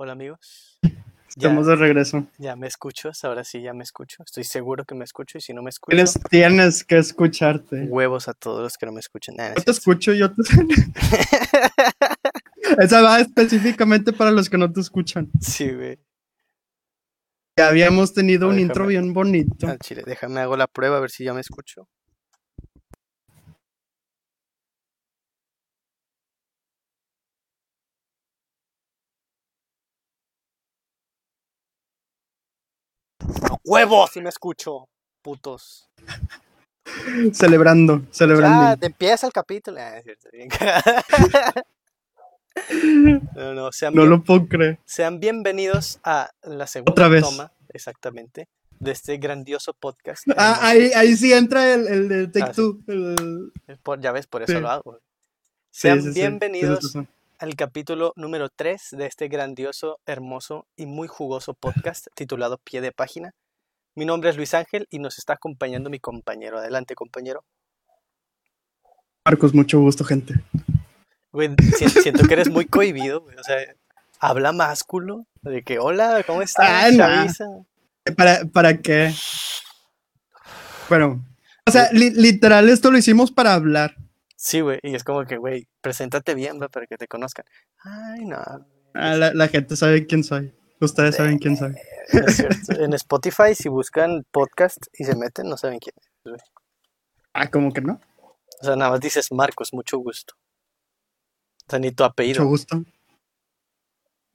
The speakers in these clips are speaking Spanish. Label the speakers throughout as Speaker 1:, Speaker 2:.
Speaker 1: Hola amigos.
Speaker 2: Estamos
Speaker 1: Ya,
Speaker 2: de regreso.
Speaker 1: ya me escuchas, ahora sí ya me escucho. Estoy seguro que me escucho y si no me escucho,
Speaker 2: Tienes, tienes que escucharte.
Speaker 1: huevos a todos los que no me escuchen. Nah, no es
Speaker 2: Yo te escucho, yo te... Esa va específicamente para los que no te escuchan.
Speaker 1: sí, güey.
Speaker 2: Ya habíamos tenido un
Speaker 1: Déjame.
Speaker 2: intro bien bonito.
Speaker 1: Al chile, déjame hago la prueba a ver si ya me escucho. ¡Huevos! Si me escucho, putos.
Speaker 2: Celebrando,
Speaker 1: Ya,
Speaker 2: celebrando.
Speaker 1: te empieza el capítulo. Ah. No, no, sean,
Speaker 2: No
Speaker 1: bien-
Speaker 2: lo puedo creer.
Speaker 1: sean bienvenidos a la segunda
Speaker 2: Otra vez.
Speaker 1: toma, exactamente, de este grandioso podcast.
Speaker 2: Ah, ahí, ahí sí entra el, el de Take
Speaker 1: Ah.
Speaker 2: Two. el-
Speaker 1: Por- ya ves, por eso
Speaker 2: Sí.
Speaker 1: lo hago. Sean
Speaker 2: sí, sí,
Speaker 1: bienvenidos al capítulo número 3 de este grandioso, hermoso y muy jugoso podcast titulado Pie de Página. Mi nombre es Luis Ángel y nos está acompañando mi compañero. Adelante, compañero.
Speaker 2: Marcos, mucho gusto, gente.
Speaker 1: Güey, si- siento que eres muy cohibido, güey. O sea, habla más culo. De que, hola, ¿cómo estás,
Speaker 2: Ah, nah.
Speaker 1: chaviza?
Speaker 2: ¿Para, para qué? Bueno, o sea, li- literal, esto lo hicimos para hablar.
Speaker 1: Sí, güey. Y es como que, güey, preséntate bien, güey, para que te conozcan. Ay, no.
Speaker 2: Ah, la, la gente sabe quién soy. Ustedes saben quién
Speaker 1: cierto. En Spotify, si buscan podcast y se meten, no saben quién es.
Speaker 2: Ah, ¿cómo que no?
Speaker 1: O sea, nada más dices Marcos, mucho gusto. O sea, ni tu apellido.
Speaker 2: Mucho gusto.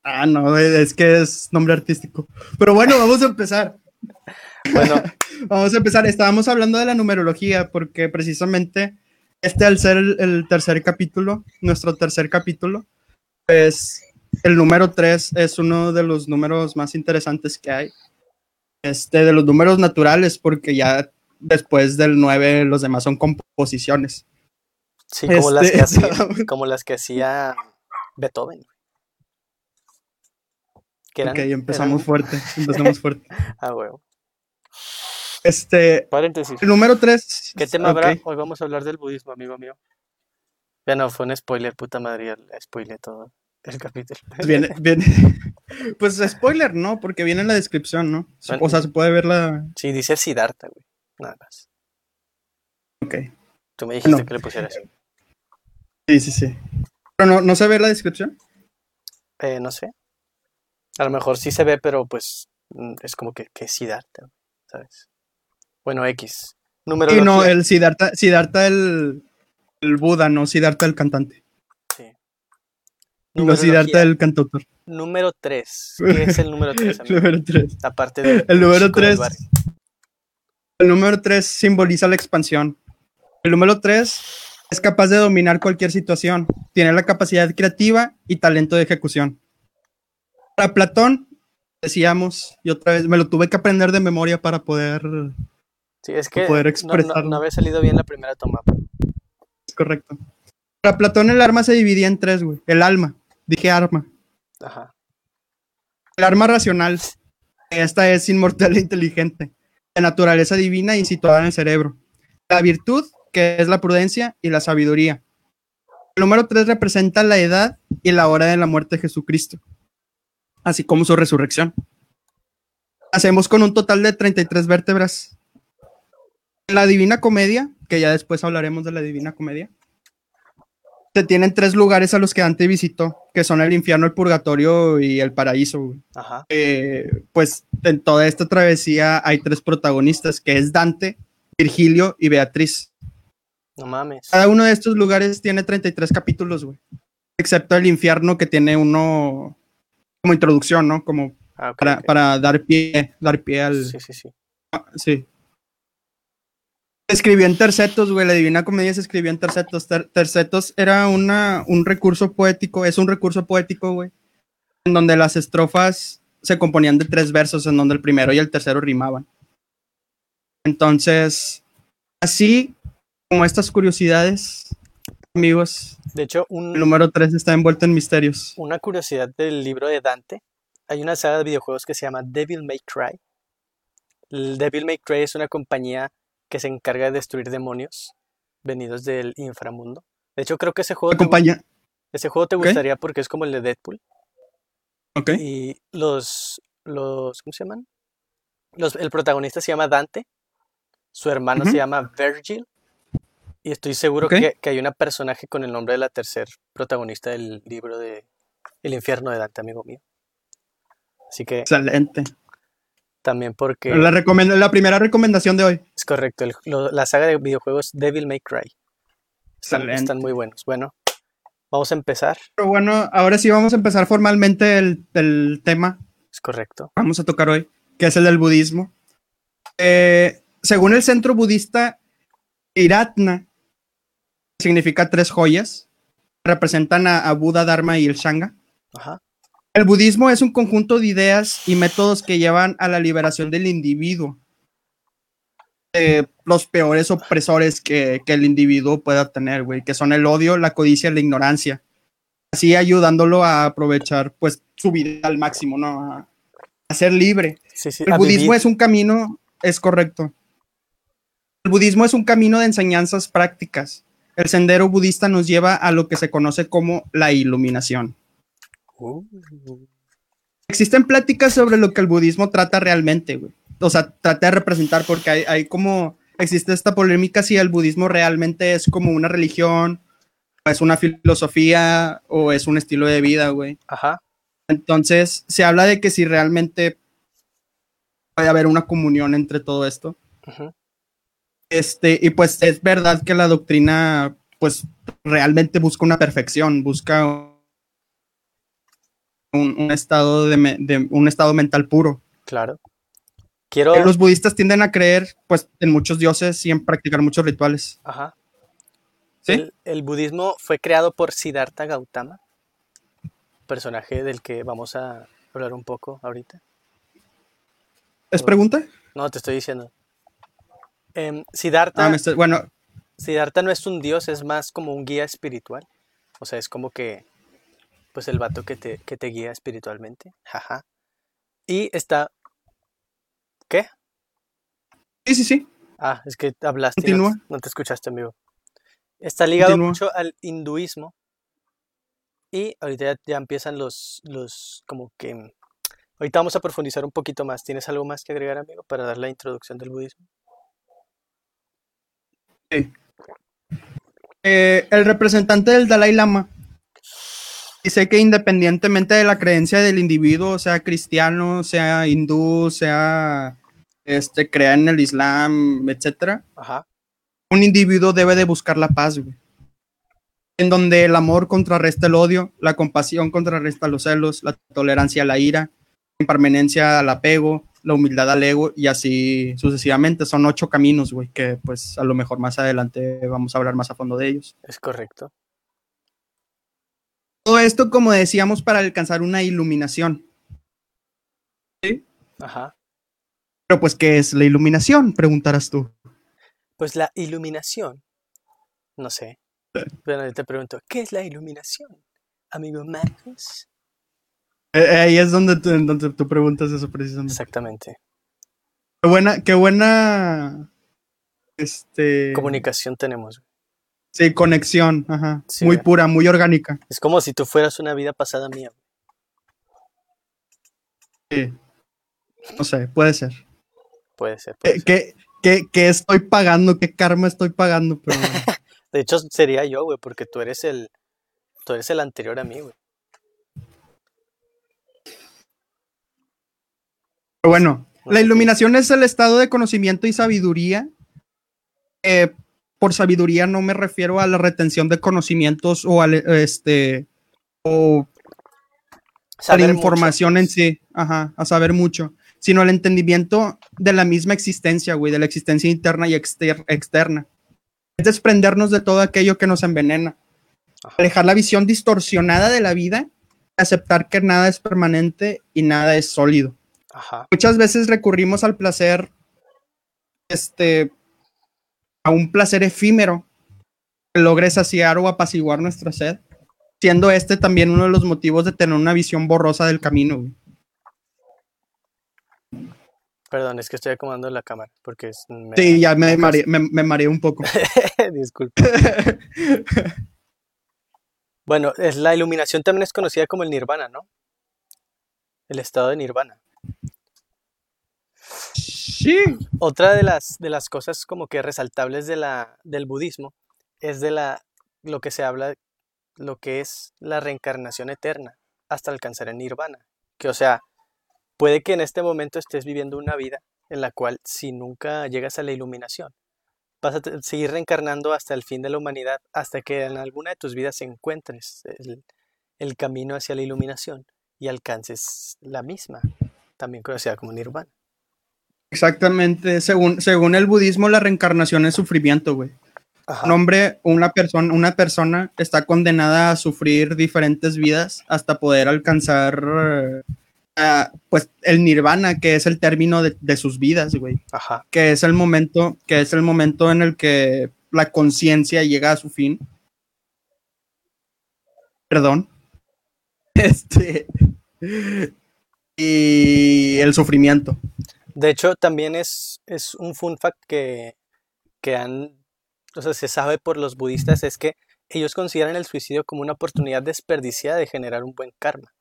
Speaker 2: Ah, no, es que es nombre artístico. Pero bueno, vamos a empezar.
Speaker 1: Bueno,
Speaker 2: Vamos a empezar. Estábamos hablando de la numerología porque precisamente este al ser el, el tercer capítulo, nuestro tercer capítulo, pues el número 3 es uno de los números más interesantes que hay. Este, de los números naturales, porque ya después del 9 los demás son composiciones.
Speaker 1: sí, como, las
Speaker 2: Este,
Speaker 1: que hacía,
Speaker 2: estábamos-
Speaker 1: como las que hacía Beethoven. eran,
Speaker 2: ok, empezamos
Speaker 1: eran-
Speaker 2: fuerte, empezamos fuerte.
Speaker 1: Ah, huevo.
Speaker 2: Este,
Speaker 1: Paréntesis.
Speaker 2: el número 3.
Speaker 1: ¿Qué tema habrá? Hoy vamos a hablar del budismo, amigo mío. Ya no, fue un spoiler, puta madre, ya le spoileé todo el capítulo.
Speaker 2: Pues viene, viene. Pues spoiler, ¿no? Porque viene en la descripción, ¿no?
Speaker 1: Bueno.
Speaker 2: O sea, se puede ver la.
Speaker 1: Sí, dice Siddhartha, güey. Nada más.
Speaker 2: Ok.
Speaker 1: Tú me dijiste
Speaker 2: No.
Speaker 1: que le pusieras.
Speaker 2: Sí, sí, sí. Pero no, no se ve la descripción.
Speaker 1: Eh, no sé. A lo mejor sí se ve, pero pues mm, es como que, que Siddhartha, ¿sabes? Bueno, X. Número
Speaker 2: Y no, el Siddhartha, Siddhartha el, el Buda, no Siddhartha el cantante.
Speaker 1: Sí.
Speaker 2: No Siddhartha el cantautor.
Speaker 1: Número 3. ¿Qué es el número 3, amigo?
Speaker 2: número 3.
Speaker 1: Aparte de
Speaker 2: El número
Speaker 1: chico del
Speaker 2: 3.
Speaker 1: barrio.
Speaker 2: El número 3 simboliza la expansión. El número 3 es capaz de dominar cualquier situación. Tiene la capacidad creativa y talento de ejecución. Para Platón, decíamos, y otra vez me lo tuve que aprender de memoria para poder.
Speaker 1: Sí, es que
Speaker 2: poder
Speaker 1: no- no,
Speaker 2: expresarlo.
Speaker 1: no había salido bien la primera toma.
Speaker 2: Es correcto. Para Platón, el arma se dividía en tres, güey. El alma. Dije arma.
Speaker 1: Ajá.
Speaker 2: El arma racional. Esta es inmortal e inteligente. De naturaleza divina y situada en el cerebro. La virtud, que es la prudencia y la sabiduría. El número 3 representa la edad y la hora de la muerte de Jesucristo, así como su resurrección. Hacemos con un total de 33 vértebras. En la Divina Comedia, que ya después hablaremos de la Divina Comedia, se tienen tres lugares a los que Dante visitó, que son el infierno, el purgatorio y el paraíso.
Speaker 1: Ajá.
Speaker 2: eh, pues en toda esta travesía hay tres protagonistas, que es Dante, Virgilio y Beatriz.
Speaker 1: No mames.
Speaker 2: Cada uno de estos lugares tiene 33 capítulos, güey. Excepto el infierno que tiene uno como introducción, ¿no? Como
Speaker 1: Ah,
Speaker 2: para dar pie, dar pie al...
Speaker 1: Sí, sí, sí.
Speaker 2: Sí. Escribió en tercetos, güey. La Divina Comedia se escribió en tercetos. Ter- tercetos era una, un recurso poético, es un recurso poético, güey. En donde las estrofas se componían de tres versos, en donde el primero y el tercero rimaban. Entonces, así como estas curiosidades, amigos,
Speaker 1: De hecho,
Speaker 2: el
Speaker 1: un,
Speaker 2: número tres está envuelto en misterios.
Speaker 1: una curiosidad del libro de Dante. Hay una saga de videojuegos que se llama Devil May Cry. El Devil May Cry es una compañía que se encarga de destruir demonios venidos del inframundo. De hecho, creo que ese juego,
Speaker 2: La
Speaker 1: te, ese juego te gustaría porque es como el de Deadpool.
Speaker 2: Ok.
Speaker 1: Y los, los, ¿cómo se llaman? Los, el protagonista se llama Dante, su hermano se llama Virgil, y estoy seguro que, que hay una personaje con el nombre de la tercer protagonista del libro de El infierno de Dante, amigo mío. Así que
Speaker 2: Excelente.
Speaker 1: También porque
Speaker 2: La, primera recomendación de hoy.
Speaker 1: es correcto, el- lo- la saga de videojuegos Devil May Cry. Están, muy buenos. Bueno, vamos a empezar.
Speaker 2: Pero bueno, ahora sí vamos a empezar formalmente el, el tema
Speaker 1: Es correcto.
Speaker 2: vamos a tocar hoy, que es el del budismo. Eh, según el centro budista Iratna, significa tres joyas, representan a, a Buda, Dharma y el Shanga.
Speaker 1: Ajá.
Speaker 2: El budismo es un conjunto de ideas y métodos que llevan a la liberación del individuo de los peores opresores que, que el individuo pueda tener, güey, que son el odio, la codicia y la ignorancia. Así ayudándolo a aprovechar, pues, su vida al máximo, ¿no? A, a ser libre.
Speaker 1: Sí, sí.
Speaker 2: El budismo
Speaker 1: vivir.
Speaker 2: es un camino, es correcto. El budismo es un camino de enseñanzas prácticas. El sendero budista nos lleva a lo que se conoce como la iluminación. Existen pláticas sobre lo que el budismo trata realmente, güey. O sea, trata de representar porque hay, hay como, existe esta polémica si el budismo realmente es como una religión, o es una filosofía, o es un estilo de vida, güey.
Speaker 1: Ajá.
Speaker 2: Entonces, se habla de que si realmente puede haber una comunión entre todo esto. Este, y pues es verdad que la doctrina, pues realmente busca una perfección, busca un, un estado de, me- de- un estado mental puro.
Speaker 1: Claro. Quiero.
Speaker 2: Los budistas tienden a creer, pues, en muchos dioses y en practicar muchos rituales.
Speaker 1: Ajá.
Speaker 2: ¿Sí?
Speaker 1: El, el budismo fue creado por Siddhartha Gautama, personaje del que vamos a hablar un poco ahorita.
Speaker 2: ¿Es pregunta?
Speaker 1: No, te estoy diciendo. Em, Siddhartha,
Speaker 2: Ah, estoy- bueno,
Speaker 1: Siddhartha no es un dios, es más como un guía espiritual. O sea, es como que, pues el vato que te, que te guía espiritualmente. Jaja. Y está... ¿Qué?
Speaker 2: sí, sí, sí.
Speaker 1: Ah, es que hablaste y no, te- no te escuchaste, amigo. Está ligado
Speaker 2: Continúa.
Speaker 1: mucho al hinduismo. Y ahorita ya, ya empiezan los, los, como que... Ahorita vamos a profundizar un poquito más. ¿Tienes algo más que agregar, amigo, para dar la introducción del budismo?
Speaker 2: Eh, el representante del Dalai Lama dice que independientemente de la creencia del individuo, sea cristiano, sea hindú, sea este, crea en el Islam, etcétera,
Speaker 1: Ajá.
Speaker 2: un individuo debe de buscar la paz, güey. En donde el amor contrarresta el odio, la compasión contrarresta los celos, la tolerancia a la ira, la impermanencia al apego, la humildad al ego y así sucesivamente. Son ocho caminos, güey, que pues a lo mejor más adelante vamos a hablar más a fondo de ellos.
Speaker 1: Es correcto.
Speaker 2: Todo esto, como decíamos, para alcanzar una iluminación.
Speaker 1: Ajá.
Speaker 2: Pero pues, ¿qué es la iluminación? Preguntarás tú.
Speaker 1: Pues la iluminación, no sé. Bueno, yo te pregunto, ¿qué es la iluminación, amigo Marcos?
Speaker 2: Eh, eh, ahí es donde tú, donde tú preguntas eso precisamente.
Speaker 1: Exactamente.
Speaker 2: Qué buena, qué buena. Este.
Speaker 1: Comunicación tenemos.
Speaker 2: Sí, conexión. Ajá.
Speaker 1: Sí,
Speaker 2: muy
Speaker 1: güey.
Speaker 2: pura, muy orgánica.
Speaker 1: Es como si tú fueras una vida pasada mía.
Speaker 2: Sí. No sé, puede ser.
Speaker 1: Puede ser. puede
Speaker 2: ¿Qué,
Speaker 1: ser.
Speaker 2: qué, qué- qué estoy pagando? ¿Qué karma estoy pagando? Pero.
Speaker 1: De hecho, sería yo, güey, porque tú eres el, tú eres el anterior a mí, güey.
Speaker 2: Pero bueno,
Speaker 1: No
Speaker 2: la iluminación es el estado de conocimiento y sabiduría. Eh, por sabiduría no me refiero a la retención de conocimientos o al este o a la
Speaker 1: mucho,
Speaker 2: información en sí, ajá, a saber mucho, sino el entendimiento de la misma existencia, güey, de la existencia interna y exter- externa. Es desprendernos de todo aquello que nos envenena. Alejar la visión distorsionada de la vida, aceptar que nada es permanente y nada es sólido.
Speaker 1: Ajá.
Speaker 2: Muchas veces recurrimos al placer, este, a un placer efímero que logre saciar o apaciguar nuestra sed, siendo este también uno de los motivos de tener una visión borrosa del camino. güey.
Speaker 1: Perdón, es que estoy acomodando la cámara porque es, me-
Speaker 2: Sí, ya me mareé, me, me mareé un poco.
Speaker 1: Disculpa. Bueno, es la iluminación también es conocida como el nirvana, ¿no? el estado de nirvana.
Speaker 2: Sí.
Speaker 1: Otra de las, de las cosas como que resaltables del budismo es de la, lo que se habla, lo que es la reencarnación eterna hasta alcanzar el nirvana. Que o sea, puede que en este momento estés viviendo una vida en la cual si nunca llegas a la iluminación, vas a seguir reencarnando hasta el fin de la humanidad, hasta que en alguna de tus vidas encuentres el, el camino hacia la iluminación y alcances la misma, también conocida como nirvana.
Speaker 2: Exactamente, según, según el budismo, la reencarnación es sufrimiento, güey. Un hombre, una persona, una persona está condenada a sufrir diferentes vidas hasta poder alcanzar uh, pues el nirvana, que es el término de, de sus vidas, güey.
Speaker 1: Ajá.
Speaker 2: Que es el momento, que es el momento en el que la conciencia llega a su fin. Perdón. Este. Y el sufrimiento.
Speaker 1: De hecho, también es, es un fun fact que, que han, o sea, se sabe por los budistas, es que ellos consideran el suicidio como una oportunidad desperdiciada de generar un buen karma.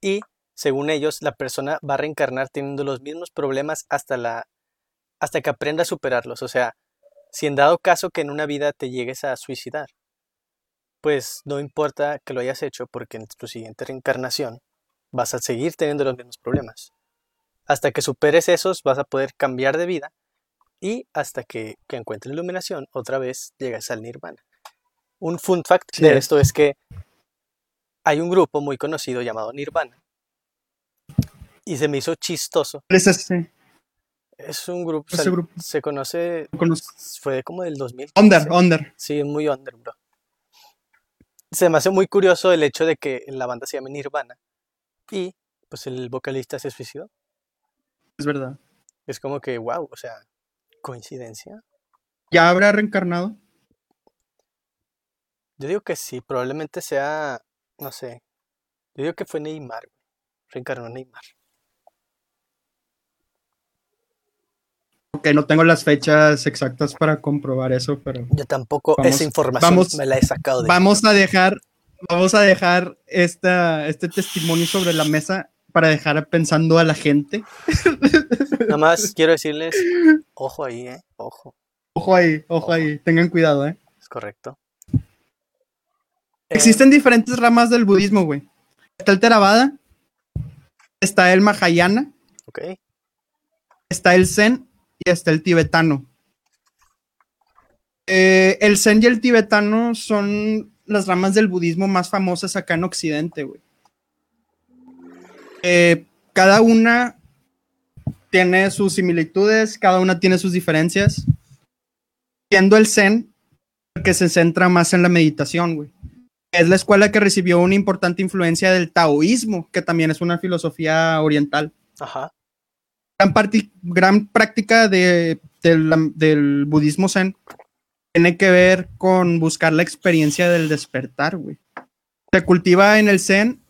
Speaker 1: Y, según ellos, la persona va a reencarnar teniendo los mismos problemas hasta, la, hasta que aprenda a superarlos. O sea, si en dado caso que en una vida te llegues a suicidar, pues no importa que lo hayas hecho porque en tu siguiente reencarnación vas a seguir teniendo los mismos problemas. Hasta que superes esos vas a poder cambiar de vida y hasta que, que encuentres iluminación otra vez llegas al nirvana. Un fun fact
Speaker 2: Sí.
Speaker 1: de esto es que hay un grupo muy conocido llamado Nirvana y se me hizo chistoso.
Speaker 2: Es
Speaker 1: Es un grupo, se conoce, fue como del 2000.
Speaker 2: Under, under.
Speaker 1: Sí, es muy under, bro. Se me hace muy curioso el hecho de que la banda se llame Nirvana y pues el vocalista se suicidó.
Speaker 2: Es verdad.
Speaker 1: Es como que, wow, o sea, coincidencia.
Speaker 2: ¿Ya habrá reencarnado?
Speaker 1: Yo digo que sí, probablemente sea, no sé. Yo digo que fue Neymar. Reencarnó Neymar.
Speaker 2: Ok, no tengo las fechas exactas para comprobar eso, pero
Speaker 1: Yo tampoco,
Speaker 2: Vamos-
Speaker 1: esa información
Speaker 2: vamos-
Speaker 1: me la he sacado de.
Speaker 2: vamos a dejar, vamos a dejar esta, este testimonio sobre la mesa para dejar pensando a la gente.
Speaker 1: Nada más quiero decirles, ojo ahí, eh, ojo,
Speaker 2: Ojo ahí, ojo ahí, tengan cuidado, ¿eh?
Speaker 1: es correcto. Eh,
Speaker 2: Existen diferentes ramas del budismo, güey. Está el Theravada, está el Mahayana,
Speaker 1: ok,
Speaker 2: está el Zen y está el tibetano. Eh, el Zen y el tibetano son las ramas del budismo más famosas acá en Occidente, güey. Eh, cada una tiene sus similitudes, cada una tiene sus diferencias. Siendo el Zen que se centra más en la meditación, güey. Es la escuela que recibió una importante influencia del taoísmo, que también es una filosofía oriental
Speaker 1: ajá,
Speaker 2: gran, práctica de, del, del budismo zen tiene que ver con buscar la experiencia del despertar, güey. Se cultiva en el zen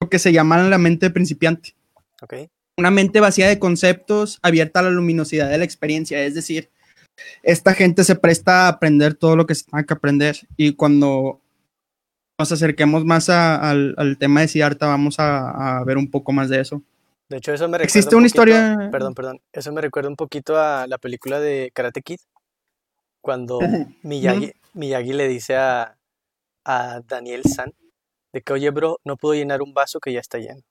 Speaker 2: lo que se llama la mente principiante.
Speaker 1: ok,
Speaker 2: Una mente vacía de conceptos, abierta a la luminosidad de la experiencia. Es decir, esta gente se presta a aprender todo lo que se tenga que aprender. Y cuando nos acerquemos más a- al, al tema de Siddhartha, vamos a- a ver un poco más de eso.
Speaker 1: De hecho, eso me recuerda
Speaker 2: Existe
Speaker 1: un
Speaker 2: una
Speaker 1: poquito-
Speaker 2: historia-
Speaker 1: Perdón, perdón. Eso me recuerda un poquito a la película de Karate Kid. Cuando Miyagi, Miyagi le dice a, a Daniel San de que, oye, bro, no puedo llenar un vaso que ya está lleno.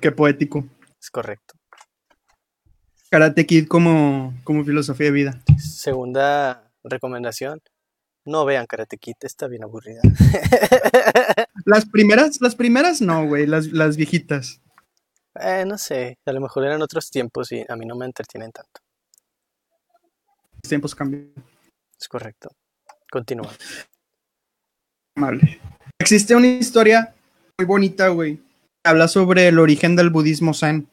Speaker 2: Qué poético.
Speaker 1: Es correcto.
Speaker 2: Karate Kid como, como filosofía de vida.
Speaker 1: Segunda recomendación. No vean Karate Kid, está bien aburrida.
Speaker 2: Las primeras, las primeras no, güey, las, las viejitas.
Speaker 1: Eh, no sé, a lo mejor eran otros tiempos y a mí no me entretienen tanto.
Speaker 2: Los tiempos cambian.
Speaker 1: Es correcto. Continúa.
Speaker 2: Amable. Existe una historia muy bonita, güey. Habla sobre el origen del budismo zen.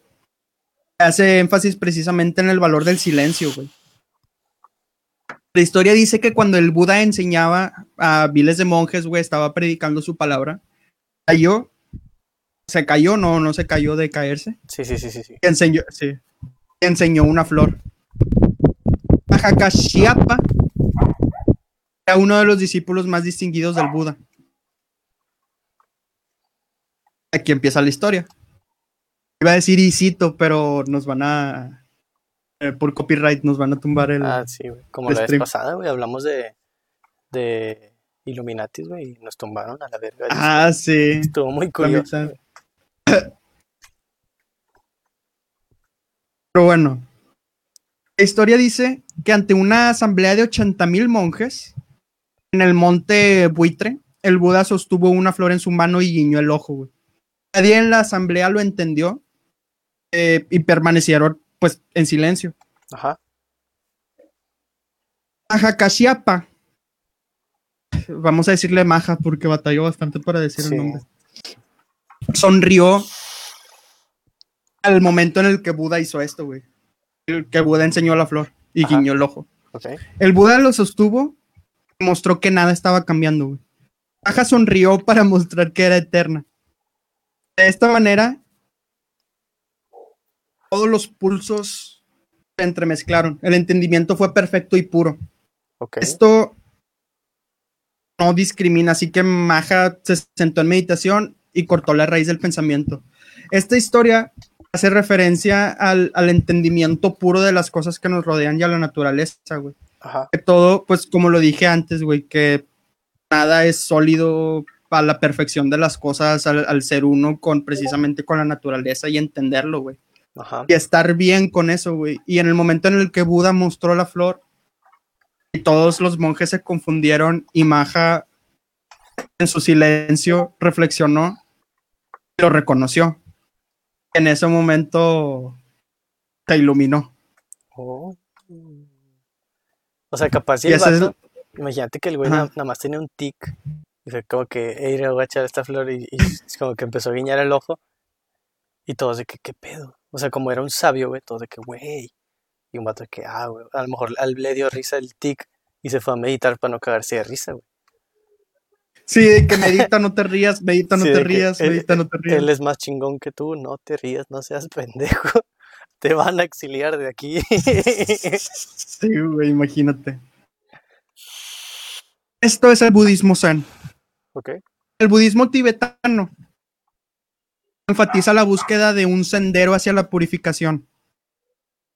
Speaker 2: Hace énfasis precisamente en el valor del silencio, güey. La historia dice que cuando el Buda enseñaba a miles de monjes, güey, estaba predicando su palabra, cayó, se cayó, no, no se cayó de caerse,
Speaker 1: Sí, sí, sí, sí, sí.
Speaker 2: enseñó, sí, enseñó una flor. Mahakashyapa era uno de los discípulos más distinguidos del Buda. Aquí empieza la historia. Iba a decir Isito, pero nos van a. eh, por copyright nos van a tumbar el.
Speaker 1: Ah, sí, güey. Como la vez pasada, güey, hablamos de, de Illuminatis, güey, y nos tumbaron a la verga.
Speaker 2: Ah, sí.
Speaker 1: Estuvo muy curioso.
Speaker 2: Pero bueno, la historia dice que ante una asamblea de 80 mil monjes en el monte Buitre, el Buda sostuvo una flor en su mano y guiñó el ojo. güey. Nadie en la asamblea lo entendió eh, y permanecieron pues en silencio.
Speaker 1: Ajá.
Speaker 2: Majakashiapa. Vamos a decirle Maja porque batalló bastante para decir
Speaker 1: Sí.
Speaker 2: el nombre. Sonrió al momento en el que Buda hizo esto, güey. El que Buda enseñó la flor y
Speaker 1: Ajá.
Speaker 2: guiñó el ojo. El Buda lo sostuvo mostró que nada estaba cambiando, güey. Maja sonrió para mostrar que era eterna. De esta manera, todos los pulsos se entremezclaron. El entendimiento fue perfecto y puro. Esto no discrimina, así que Maja se sentó en meditación y cortó la raíz del pensamiento. Esta historia hace referencia al, al entendimiento puro de las cosas que nos rodean y a la naturaleza, güey.
Speaker 1: Ajá.
Speaker 2: Que todo, pues como lo dije antes, güey, que nada es sólido a la perfección de las cosas, al, al ser uno con precisamente con la naturaleza y entenderlo, güey
Speaker 1: Ajá.
Speaker 2: y estar bien con eso, güey. Y en el momento en el que Buda mostró la flor y todos los monjes se confundieron y Maja en su silencio reflexionó y lo reconoció. En ese momento se iluminó.
Speaker 1: Oh. O sea, capaz si el
Speaker 2: es-
Speaker 1: vato, imagínate que el güey nada más tenía un tic. Y fue como que, hey, le voy a echar esta flor. Y, y es como que empezó a guiñar el ojo. Y todos de que, ¿qué pedo? O sea, como era un sabio, güey, todos de que, güey. Y un vato de que, ah, güey. A lo mejor a él le dio risa el tic y se fue a meditar para no cagarse de risa, güey.
Speaker 2: Sí, de que medita, no te rías, medita, no
Speaker 1: Sí,
Speaker 2: te rías,
Speaker 1: él-
Speaker 2: medita, no te rías.
Speaker 1: Él es más chingón que tú, no te rías, no seas pendejo. Te van a exiliar de aquí.
Speaker 2: Sí, güey, imagínate. Esto es el budismo zen.
Speaker 1: ok.
Speaker 2: El budismo tibetano enfatiza la búsqueda de un sendero hacia la purificación,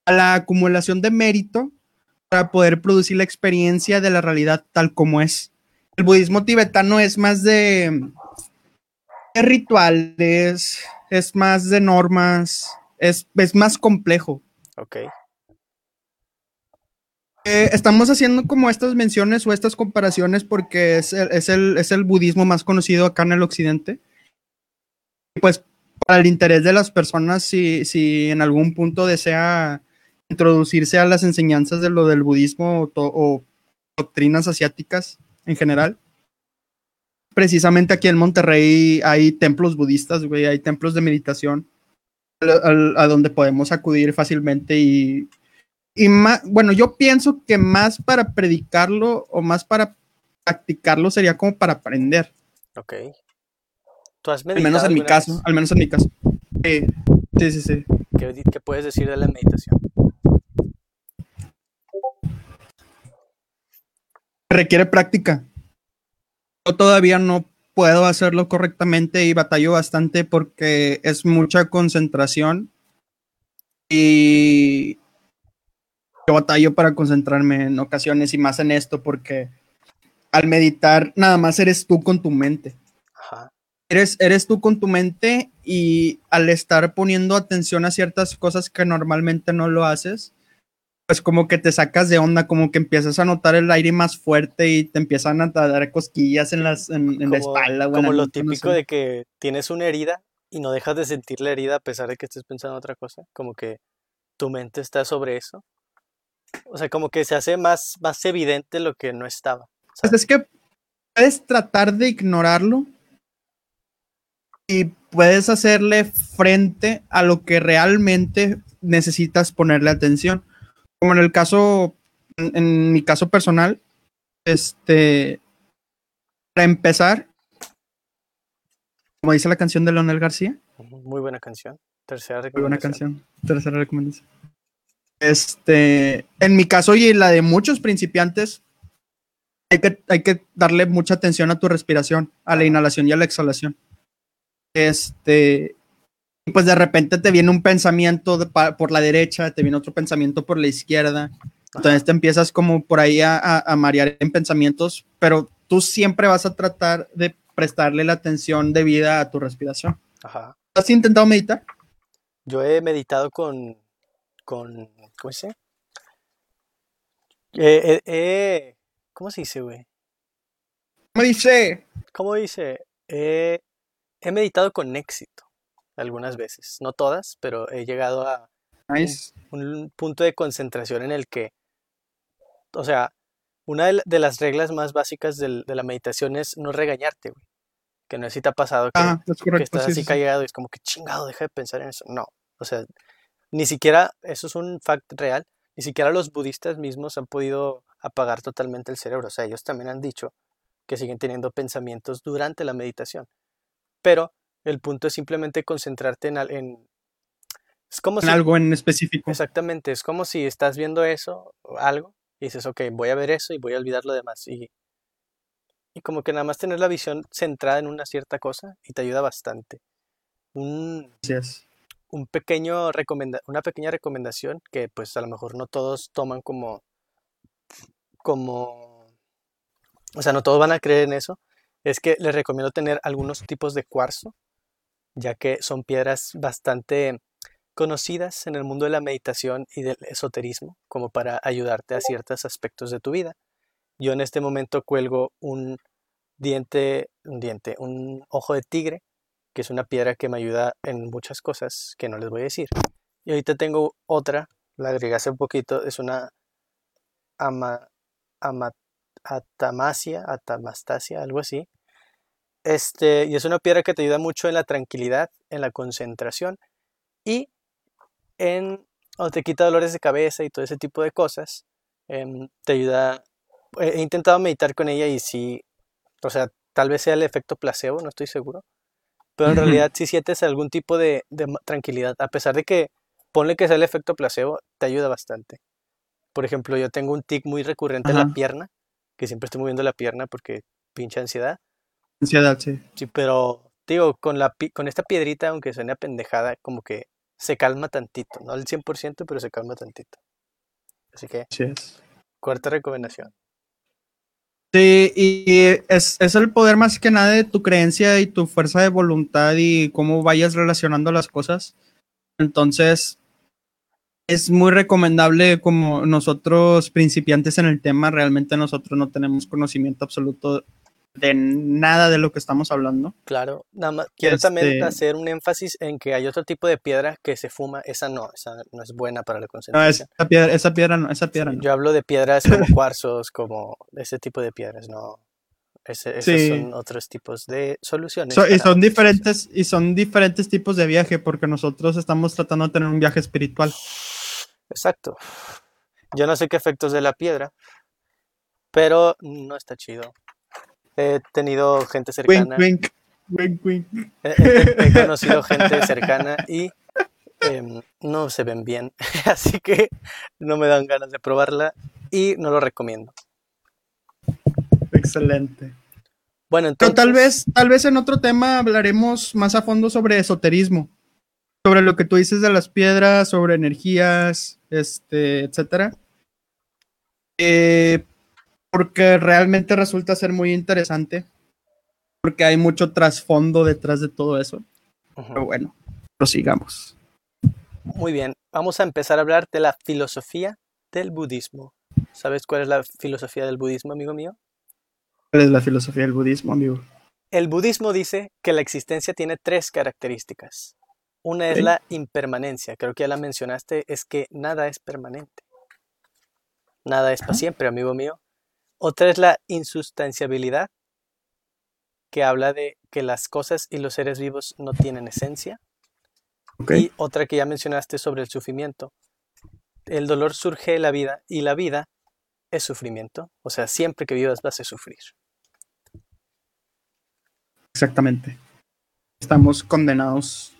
Speaker 2: a la acumulación de mérito para poder producir la experiencia de la realidad tal como es. El budismo tibetano es más de, de rituales, es más de normas, es, es más complejo.
Speaker 1: Ok.
Speaker 2: Eh, estamos haciendo como estas menciones o estas comparaciones porque es el, es, el, es el budismo más conocido acá en el occidente. Y pues para el interés de las personas, si, si en algún punto desea introducirse a las enseñanzas de lo del budismo o, o doctrinas asiáticas en general. Precisamente aquí en Monterrey hay templos budistas, güey, hay templos de meditación al- a donde podemos acudir fácilmente y y más, bueno, yo pienso que más para predicarlo o más para practicarlo sería como para aprender.
Speaker 1: Ok. ¿Tú has
Speaker 2: Al menos en mi caso,
Speaker 1: vez?
Speaker 2: al menos en mi caso. Sí, sí, sí. sí.
Speaker 1: ¿Qué, qué puedes decir de la meditación?
Speaker 2: Requiere práctica. Yo todavía no puedo hacerlo correctamente y batallo bastante porque es mucha concentración y yo batallo para concentrarme en ocasiones y más en esto porque al meditar nada más eres tú con tu mente.
Speaker 1: Ajá.
Speaker 2: eres, eres tú con tu mente y al estar poniendo atención a ciertas cosas que normalmente no lo haces, pues como que te sacas de onda, como que empiezas a notar el aire más fuerte y te empiezan a dar cosquillas en, las, en, en la espalda.
Speaker 1: como lo
Speaker 2: no
Speaker 1: típico
Speaker 2: sé.
Speaker 1: de que tienes una herida y no dejas de sentir la herida a pesar de que estés pensando en otra cosa. Como que tu mente está sobre eso. O sea, como que se hace más, más evidente lo que no estaba.
Speaker 2: Pues es que puedes tratar de ignorarlo y puedes hacerle frente a lo que realmente necesitas ponerle atención. Como en el caso, en, en mi caso personal, este, para empezar, como dice la canción de Leonel García,
Speaker 1: Muy buena canción. Tercera
Speaker 2: muy buena
Speaker 1: recomendación.
Speaker 2: canción, tercera recomendación. Este, en mi caso y la de muchos principiantes, hay que, hay que darle mucha atención a tu respiración, a la inhalación y a la exhalación. Este, y pues de repente te viene un pensamiento de por la derecha, te viene otro pensamiento por la izquierda. Entonces te empiezas como por ahí a, a- a marear en pensamientos, pero tú siempre vas a tratar de prestarle la atención debida a tu respiración.
Speaker 1: Ajá.
Speaker 2: ¿Has intentado meditar?
Speaker 1: Yo he meditado con, con, ¿cómo se dice? Eh, eh, eh, ¿cómo se dice, güey?
Speaker 2: Me dice,
Speaker 1: ¿Cómo dice? He meditado con éxito algunas veces, no todas, pero he llegado a
Speaker 2: nice.
Speaker 1: un punto de concentración en el que, o sea, una de, de las reglas más básicas del- de la meditación es no regañarte, güey. Que no sé si te ha pasado que,
Speaker 2: Ah, es
Speaker 1: estás
Speaker 2: sí,
Speaker 1: así
Speaker 2: sí, sí.
Speaker 1: callado y es como que chingado, deja de pensar en eso. No, o sea, ni siquiera, eso es un fact real, ni siquiera los budistas mismos han podido apagar totalmente el cerebro. O sea, ellos también han dicho que siguen teniendo pensamientos durante la meditación. Pero el punto es simplemente concentrarte en, en es como
Speaker 2: En
Speaker 1: si,
Speaker 2: algo en específico.
Speaker 1: exactamente, es como si estás viendo eso, o algo, y dices, ok, voy a ver eso y voy a olvidar lo demás. Y, y como que nada más tener la visión centrada en una cierta cosa y te ayuda bastante. Un,
Speaker 2: es.
Speaker 1: un pequeño recomenda una pequeña recomendación que pues a lo mejor no todos toman como como o sea no todos van a creer en eso es que les recomiendo tener algunos tipos de cuarzo ya que son piedras bastante conocidas en el mundo de la meditación y del esoterismo como para ayudarte a ciertos aspectos de tu vida yo en este momento cuelgo un diente un diente un ojo de tigre que es una piedra que me ayuda en muchas cosas que no les voy a decir. Y ahorita tengo otra, la agregué hace un poquito, es una ama, ama- atamasia, algo así. Este, y es una piedra que te ayuda mucho en la tranquilidad, en la concentración y en o te quita dolores de cabeza y todo ese tipo de cosas. em, te ayuda. He he intentado meditar con ella y sí, o sea, tal vez sea el efecto placebo, no estoy seguro pero en realidad si sientes algún tipo de, tranquilidad, a pesar de que ponle que sea el efecto placebo, te ayuda bastante. Por ejemplo, yo tengo un tic muy recurrente en la pierna, que siempre estoy moviendo la pierna porque pinche ansiedad.
Speaker 2: Ansiedad, sí.
Speaker 1: Sí, pero digo, con, la, con esta piedrita, aunque suene a pendejada, como que se calma tantito, no al 100%, pero se calma tantito. Así que,
Speaker 2: Así es.
Speaker 1: cuarta recomendación.
Speaker 2: Sí, y es, es el poder más que nada de tu creencia y tu fuerza de voluntad y cómo vayas relacionando las cosas. Entonces, es muy recomendable como nosotros principiantes en el tema, realmente nosotros no tenemos conocimiento absoluto de nada de lo que estamos hablando.
Speaker 1: Claro, nada más quiero también
Speaker 2: Este-
Speaker 1: hacer un énfasis en que hay otro tipo de piedra que se fuma, esa no, esa no es buena para la
Speaker 2: No,
Speaker 1: concentración.
Speaker 2: esa piedra, esa piedra no, esa piedra no.
Speaker 1: Yo hablo de piedras como cuarzos, como ese tipo de piedras, no. Ese- esos
Speaker 2: Sí.
Speaker 1: son otros tipos de soluciones.
Speaker 2: So- y son diferentes, y son diferentes tipos de viaje, porque nosotros estamos tratando de tener un viaje espiritual.
Speaker 1: Exacto. Yo no sé qué efectos de la piedra, pero no está chido. He tenido gente cercana,
Speaker 2: wink, wink, wink.
Speaker 1: he, he- he conocido gente cercana y em, no se ven bien, así que no me dan ganas de probarla y no lo recomiendo.
Speaker 2: Excelente.
Speaker 1: Bueno,
Speaker 2: Pero tal
Speaker 1: entonces,
Speaker 2: vez, tal vez en otro tema hablaremos más a fondo sobre esoterismo, sobre lo que tú dices de las piedras, sobre energías, este, etcétera. Eh, porque realmente resulta ser muy interesante, porque hay mucho trasfondo detrás de todo eso. Pero bueno, prosigamos.
Speaker 1: Muy bien, vamos a empezar a hablar de la filosofía del budismo. ¿Sabes cuál es la filosofía del budismo, amigo mío?
Speaker 2: ¿Cuál es la filosofía del budismo, amigo?
Speaker 1: El budismo dice que la existencia tiene tres características. Una es la impermanencia, creo que ya la mencionaste, es que nada es permanente. Nada es para siempre, amigo mío. Otra es la insustanciabilidad, que habla de que las cosas y los seres vivos no tienen esencia.
Speaker 2: Ok.
Speaker 1: Y otra que ya mencionaste sobre el sufrimiento. El dolor surge de la vida y la vida es sufrimiento. O sea, siempre que vivas vas a sufrir.
Speaker 2: Exactamente. Estamos condenados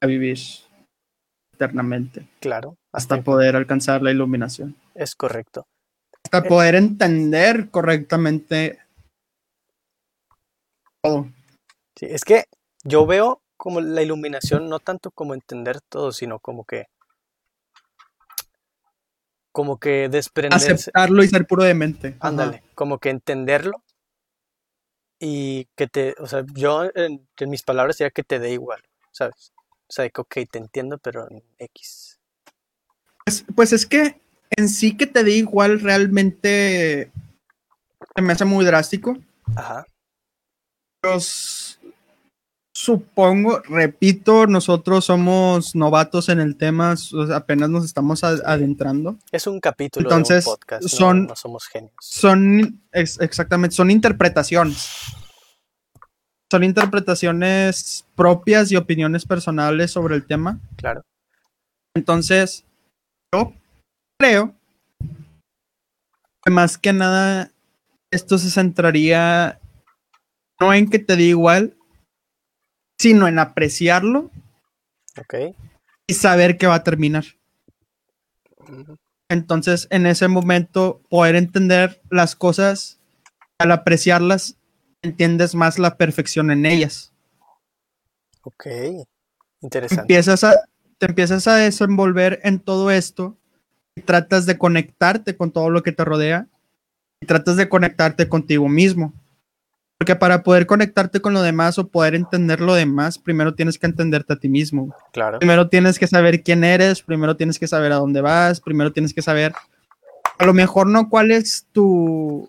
Speaker 2: a vivir eternamente
Speaker 1: Claro,
Speaker 2: hasta poder alcanzar la iluminación,
Speaker 1: es correcto. Eh.
Speaker 2: poder entender correctamente todo.
Speaker 1: Sí, es que yo veo como la iluminación, no tanto como entender todo, sino como que como que desprenderse,
Speaker 2: Aceptarlo y ser puro de mente. Ajá.
Speaker 1: ándale, como que entenderlo y que te, o sea, yo en, en mis palabras diría que te dé igual, ¿sabes? O sea, que, ok, te entiendo, pero en X.
Speaker 2: Pues, pues es que en sí que te dé igual realmente se me hace muy drástico.
Speaker 1: Ajá,
Speaker 2: Pues, supongo, repito, nosotros somos novatos en el tema, apenas nos estamos adentrando.
Speaker 1: es un capítulo
Speaker 2: Entonces,
Speaker 1: de un podcast, no-
Speaker 2: son-
Speaker 1: no, somos genios.
Speaker 2: Son, ex- exactamente, son interpretaciones. Son interpretaciones propias y opiniones personales sobre el tema.
Speaker 1: Claro,
Speaker 2: Entonces, yo creo que más que nada esto se centraría no en que te dé igual, sino en apreciarlo y saber que va a terminar. Entonces, en ese momento, poder entender las cosas, al apreciarlas, entiendes más la perfección en ellas.
Speaker 1: Ok, interesante.
Speaker 2: Empiezas a, te empiezas a desenvolver en todo esto y tratas de conectarte con todo lo que te rodea y tratas de conectarte contigo mismo. Porque para poder conectarte con lo demás o poder entender lo demás, primero tienes que entenderte a ti mismo.
Speaker 1: Claro,
Speaker 2: Primero tienes que saber quién eres, primero tienes que saber a dónde vas, primero tienes que saber a lo mejor no cuál es tu,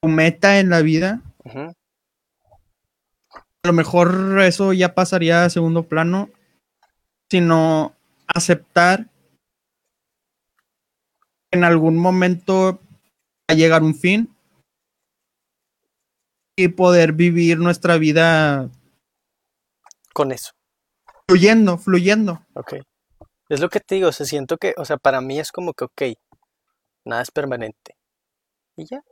Speaker 2: tu meta en la vida, a lo mejor eso ya pasaría a segundo plano, sino aceptar en algún momento a llegar un fin y poder vivir nuestra vida
Speaker 1: con eso.
Speaker 2: fluyendo, fluyendo.
Speaker 1: Ok. Es lo que te digo, o sea, siento que, o sea, para mí es como que, ok, nada es permanente. Y ya.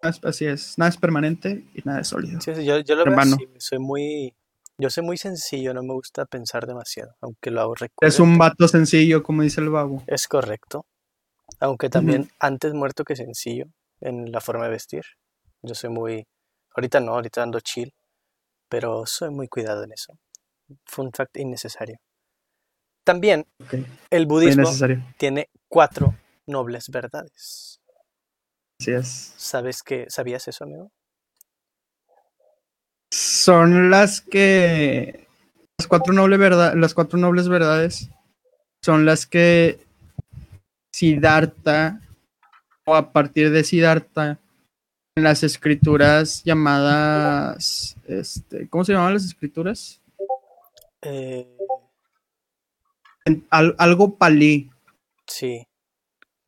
Speaker 2: Así es, nada es permanente y nada es sólido.
Speaker 1: Sí, sí, yo, yo lo veo
Speaker 2: Hermano.
Speaker 1: así, soy muy, yo soy muy sencillo, no me gusta pensar demasiado, aunque lo hago
Speaker 2: Es
Speaker 1: recurrente.
Speaker 2: un vato sencillo, como dice el babo.
Speaker 1: Es correcto. Aunque también antes muerto que sencillo en la forma de vestir. Yo soy muy, ahorita no, ahorita ando chill, pero soy muy cuidado en eso. Fun fact innecesario. También el budismo tiene cuatro nobles verdades.
Speaker 2: Así es.
Speaker 1: ¿Sabes que sabías eso, amigo?
Speaker 2: Son las que las cuatro nobles verdad, las cuatro nobles verdades son las que Siddhartha o a partir de Siddhartha en las escrituras llamadas este, ¿cómo se llamaban las escrituras?
Speaker 1: Eh,
Speaker 2: En- al- algo palí.
Speaker 1: sí.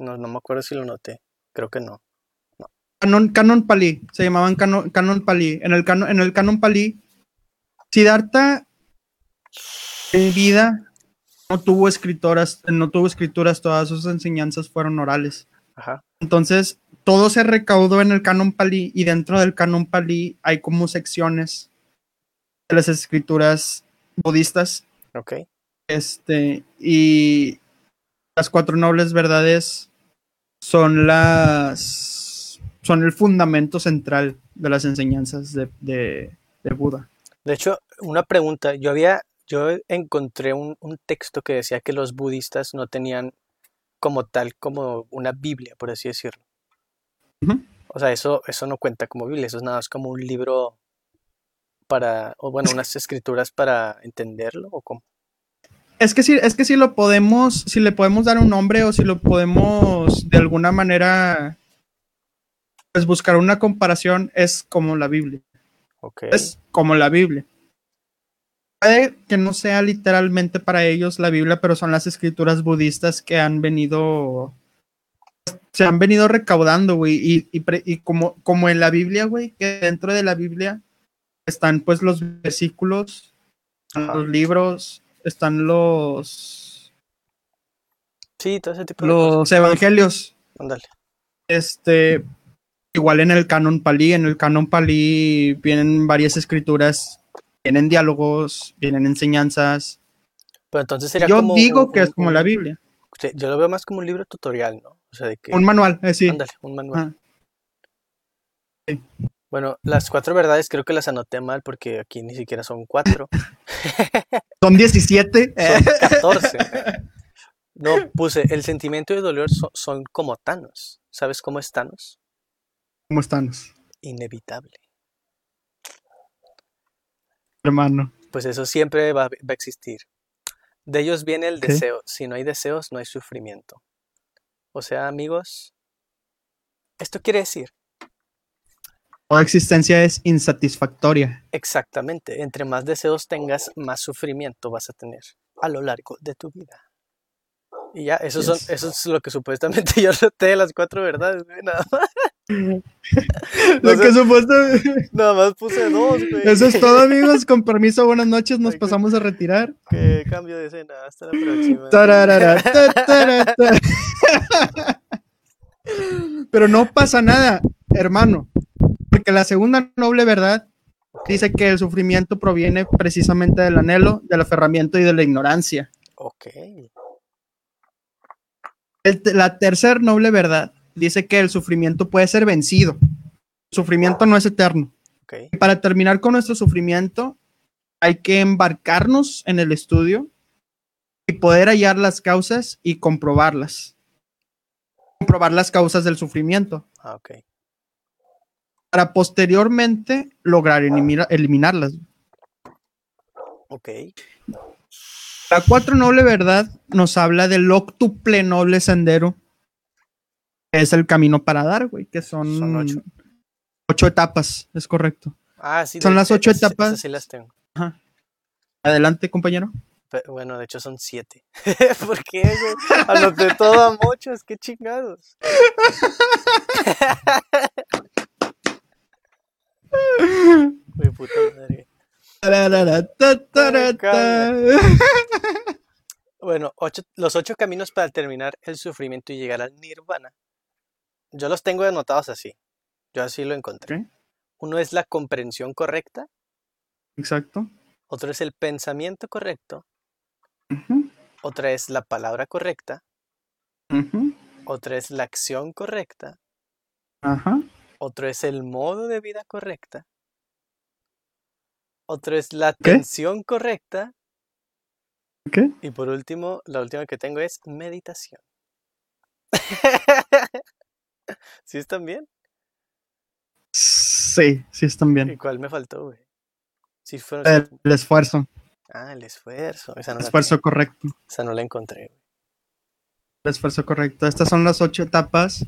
Speaker 1: No, no me acuerdo si lo noté. Creo que no.
Speaker 2: Canon, canon palí, se llamaban canon, canon palí. En el canon, en el canon palí, Siddhartha en vida no tuvo escritoras, no tuvo escrituras, todas sus enseñanzas fueron orales.
Speaker 1: Ajá.
Speaker 2: Entonces, todo se recaudó en el canon palí y dentro del canon palí hay como secciones de las escrituras budistas.
Speaker 1: Ok.
Speaker 2: Este, y las cuatro nobles verdades son las son el fundamento central de las enseñanzas de, de, de Buda.
Speaker 1: De hecho, una pregunta. Yo había, yo encontré un, un texto que decía que los budistas no tenían como tal, como una Biblia, por así decirlo. O sea, eso, eso no cuenta como Biblia, eso es nada más como un libro para, o bueno, unas escrituras para entenderlo, o como.
Speaker 2: Es que sí, es que si lo podemos, si le podemos dar un nombre o si lo podemos de alguna manera pues buscar una comparación, es como la Biblia.
Speaker 1: Ok.
Speaker 2: Es como la Biblia. Puede que no sea literalmente para ellos la Biblia, pero son las escrituras budistas que han venido. Se han venido recaudando, güey. Y, y pre- y como, como en la Biblia, güey, que dentro de la Biblia están pues los versículos, están los libros, están los,
Speaker 1: Sí, todo ese tipo de cosas.
Speaker 2: los evangelios.
Speaker 1: Ándale.
Speaker 2: Este, igual en el canon palí, en el canon palí vienen varias escrituras, vienen diálogos, vienen enseñanzas.
Speaker 1: Pero entonces sería
Speaker 2: Yo
Speaker 1: como
Speaker 2: digo
Speaker 1: un-
Speaker 2: que es como
Speaker 1: un-
Speaker 2: la Biblia,
Speaker 1: Yo lo veo más como un libro tutorial, ¿no? O sea, de que.
Speaker 2: un manual, eh, sí.
Speaker 1: Ándale, un manual.
Speaker 2: Sí.
Speaker 1: Bueno, las cuatro verdades creo que las anoté mal porque aquí ni siquiera son cuatro,
Speaker 2: Son 17.
Speaker 1: son 14. No, puse, el sentimiento de dolor so- son como Thanos. ¿Sabes cómo es Thanos?
Speaker 2: ¿Cómo estamos,
Speaker 1: Inevitable.
Speaker 2: hermano?
Speaker 1: Pues eso siempre va, va a existir. De ellos viene el deseo. Si no hay deseos, no hay sufrimiento. O sea, amigos, esto quiere decir
Speaker 2: Toda existencia es insatisfactoria.
Speaker 1: exactamente, entre más deseos tengas, más sufrimiento vas a tener a lo largo de tu vida. Y ya, eso, son, eso es lo que supuestamente yo noté de las cuatro verdades, Nada más,
Speaker 2: Lo que supuesto.
Speaker 1: nada más puse dos, güey.
Speaker 2: Eso es todo, amigos. Con permiso, buenas noches. Nos pasamos a retirar.
Speaker 1: Que cambio de escena. Hasta la próxima.
Speaker 2: Tararara, ta, tara, ta. Pero no pasa nada, hermano. Porque la segunda noble verdad dice que el sufrimiento proviene precisamente del anhelo, del aferramiento y de la ignorancia.
Speaker 1: Ok.
Speaker 2: El la tercera noble verdad dice que el sufrimiento puede ser vencido. El sufrimiento no es eterno. Para terminar con nuestro sufrimiento, hay que embarcarnos en el estudio y poder hallar las causas y comprobarlas. Comprobar las causas del sufrimiento
Speaker 1: Ah, ok.
Speaker 2: para posteriormente lograr elimina- eliminarlas.
Speaker 1: Ok.
Speaker 2: La cuatro noble verdad nos habla del octuple noble sendero, es el camino para dar, güey, que son,
Speaker 1: Son ocho.
Speaker 2: ocho etapas, es correcto.
Speaker 1: Ah, sí.
Speaker 2: Son
Speaker 1: de-
Speaker 2: las
Speaker 1: de-
Speaker 2: ocho
Speaker 1: esas- esas
Speaker 2: etapas.
Speaker 1: sí las tengo.
Speaker 2: Adelante, compañero.
Speaker 1: Bueno, de hecho son siete. ¿Por qué, güey? Anoté todo a muchos, qué chingados. Mi puta madre. Bueno, ocho- los ocho caminos para terminar el sufrimiento y llegar al nirvana. Yo los tengo anotados así. Yo así lo encontré. Uno es la comprensión correcta,
Speaker 2: Exacto.
Speaker 1: otro es el pensamiento correcto, otra es la palabra correcta, otra es la acción correcta,
Speaker 2: Ajá.
Speaker 1: otro es el modo de vida correcta, otro es la atención correcta
Speaker 2: Ok.
Speaker 1: y por último, la última que tengo es meditación. ¿Sí están bien?
Speaker 2: Sí, sí están
Speaker 1: ¿Y
Speaker 2: bien.
Speaker 1: cuál me faltó, güey? Sí fueron
Speaker 2: El, esfuerzo,
Speaker 1: Ah, el esfuerzo. Esa no,
Speaker 2: el esfuerzo
Speaker 1: tenía.
Speaker 2: correcto.
Speaker 1: Esa no la encontré. güey.
Speaker 2: El esfuerzo correcto. Estas son las ocho etapas.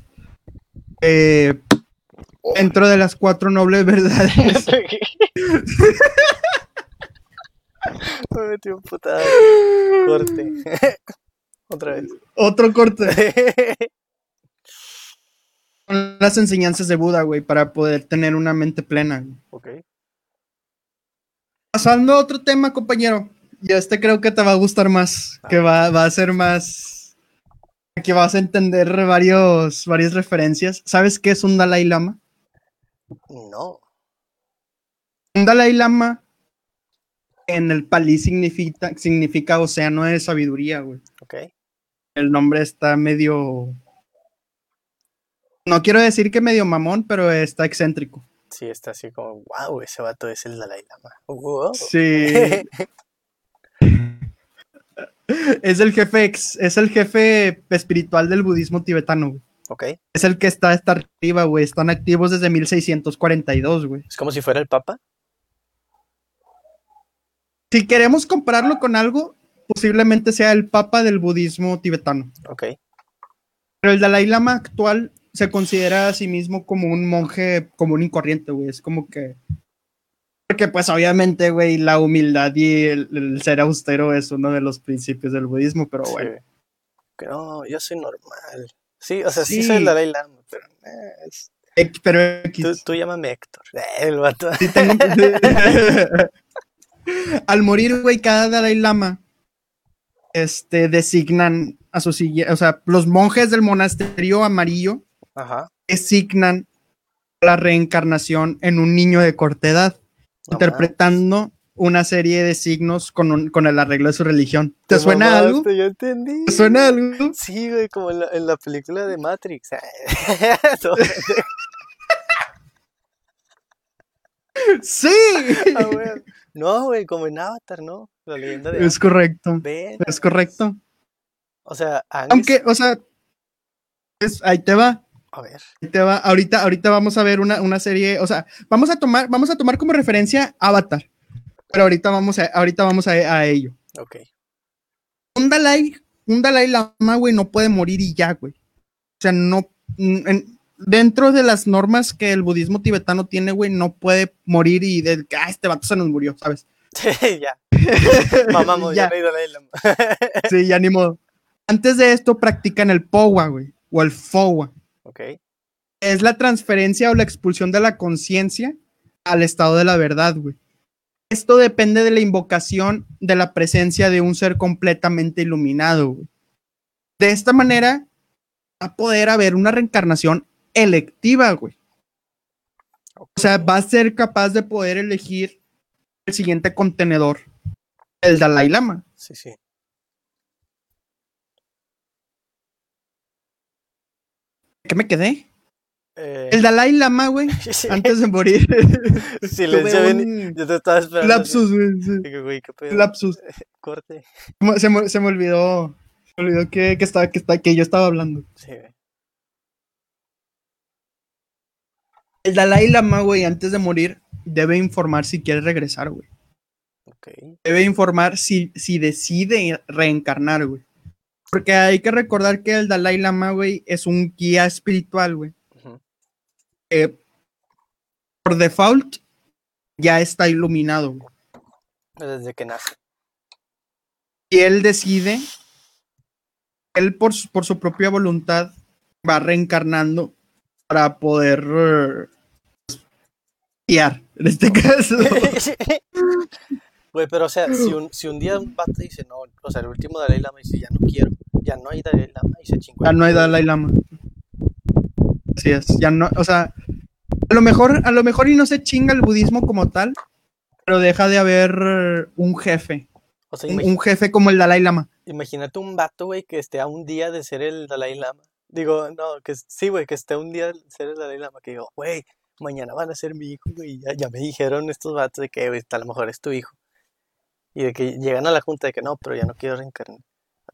Speaker 2: eh, dentro de las cuatro nobles verdades.
Speaker 1: Me metí un putada. Corte. Otra vez.
Speaker 2: Otro corte. Las enseñanzas de Buda, güey, para poder tener una mente plena. güey.
Speaker 1: ok.
Speaker 2: Pasando a otro tema, compañero. Y este creo que te va a gustar más. Que va, va a ser más. Que vas a entender varios, varias referencias. ¿Sabes qué es un Dalai Lama?
Speaker 1: No.
Speaker 2: Un Dalai Lama en el palí significa, significa océano de sabiduría, güey.
Speaker 1: Ok.
Speaker 2: El nombre está medio. No quiero decir que medio mamón, pero está excéntrico.
Speaker 1: Sí, está así como, wow, ese vato es el Dalai Lama. Wow.
Speaker 2: Sí. es el jefe ex- es el jefe espiritual del budismo tibetano, güey.
Speaker 1: ok.
Speaker 2: Es el que está hasta arriba, güey. Están activos desde 1642, güey.
Speaker 1: Es como si fuera el Papa.
Speaker 2: Si queremos compararlo con algo, posiblemente sea el papa del budismo tibetano.
Speaker 1: Ok.
Speaker 2: Pero el Dalai Lama actual se considera a sí mismo como un monje común y corriente, güey. Es como que. Porque, pues, obviamente, güey, la humildad y el, el ser austero es uno de los principios del budismo, pero
Speaker 1: Sí.
Speaker 2: bueno.
Speaker 1: Que no, yo soy normal. Sí, o sea, sí,
Speaker 2: Sí.
Speaker 1: soy el Dalai Lama, pero eh, es-
Speaker 2: Pero X.
Speaker 1: tú, tú llámame Héctor. Eh, el vato.
Speaker 2: Sí tengo- Al morir, güey, cada Dalai Lama este, designan a su siguiente. O sea, los monjes del monasterio amarillo
Speaker 1: Ajá.
Speaker 2: designan la reencarnación en un niño de corta edad,
Speaker 1: No
Speaker 2: interpretando una serie de signos con, un- con el arreglo de su religión. ¿Te suena
Speaker 1: mamaste,
Speaker 2: algo?
Speaker 1: Yo entendí.
Speaker 2: ¿Te suena algo?
Speaker 1: Sí, güey, como en la, en la película de Matrix.
Speaker 2: ¡Sí!
Speaker 1: Ah, güey. No, güey, como en Avatar, ¿no? La leyenda de
Speaker 2: Es correcto.
Speaker 1: Ven,
Speaker 2: Es correcto.
Speaker 1: O sea,
Speaker 2: Aunque, o sea, es- ahí te va.
Speaker 1: A ver.
Speaker 2: va. Ahorita, ahorita vamos a ver una, una serie. O sea, vamos a tomar, vamos a tomar como referencia Avatar. Pero ahorita vamos a, ahorita vamos a, a ello.
Speaker 1: Ok.
Speaker 2: Un Dalai, un Dalai Lama, güey, no puede morir y ya, güey. O sea, no. mm, en- dentro de las normas que el budismo tibetano tiene, güey, no puede morir y de que, ah, este vato se nos murió, ¿sabes?
Speaker 1: ya. Mamamos, ya
Speaker 2: Ya.
Speaker 1: no he ido a la isla.
Speaker 2: Sí, ya ni modo. Antes de esto practican el Powa, güey, o el Fowa. Es la transferencia o la expulsión de la conciencia al estado de la verdad, güey. Esto depende de la invocación de la presencia de un ser completamente iluminado, güey. De esta manera va a poder haber una reencarnación electiva, güey. O sea, va a ser capaz de poder elegir el siguiente contenedor, el Dalai Lama.
Speaker 1: Sí, sí.
Speaker 2: ¿Qué me quedé?
Speaker 1: Eh,
Speaker 2: El Dalai Lama, güey, antes de morir.
Speaker 1: Silencio,
Speaker 2: un
Speaker 1: Yo te estaba esperando.
Speaker 2: lapsus, güey. sí. Lapsus.
Speaker 1: Corte.
Speaker 2: Se me, se me olvidó. Se me olvidó que, que, estaba, que, está- que yo estaba hablando.
Speaker 1: Sí, güey.
Speaker 2: El Dalai Lama, güey, antes de morir, debe informar si quiere regresar, güey.
Speaker 1: Ok.
Speaker 2: Debe informar si, si decide reencarnar, güey. Porque hay que recordar que el Dalai Lama, güey, es un guía espiritual, güey. Que por default ya está iluminado, güey.
Speaker 1: Desde que nace.
Speaker 2: Y él decide, él por, su- por su propia voluntad va reencarnando para poder eh, pues, guiar, en este caso.
Speaker 1: Güey, pero o sea, si un, si un día un vato dice, no, o sea, el último Dalai Lama dice, ya no quiero, ya no hay Dalai Lama y se chingó.
Speaker 2: Ya no hay Dalai Lama. Así es, ya no, o sea, a lo mejor, a lo mejor y no se chinga el budismo como tal, pero deja de haber un jefe,
Speaker 1: O sea,
Speaker 2: un,
Speaker 1: imagi-
Speaker 2: un jefe como el Dalai Lama.
Speaker 1: imagínate un vato, güey, que esté a un día de ser el Dalai Lama. Digo, no, que sí, güey, que esté a un día de ser el Dalai Lama, que digo, güey, mañana van a ser mi hijo, güey, ya, ya me dijeron estos vatos de que, güey, a lo mejor es tu hijo. Y de que llegan a la junta de que no, pero ya no quiero reencarnar.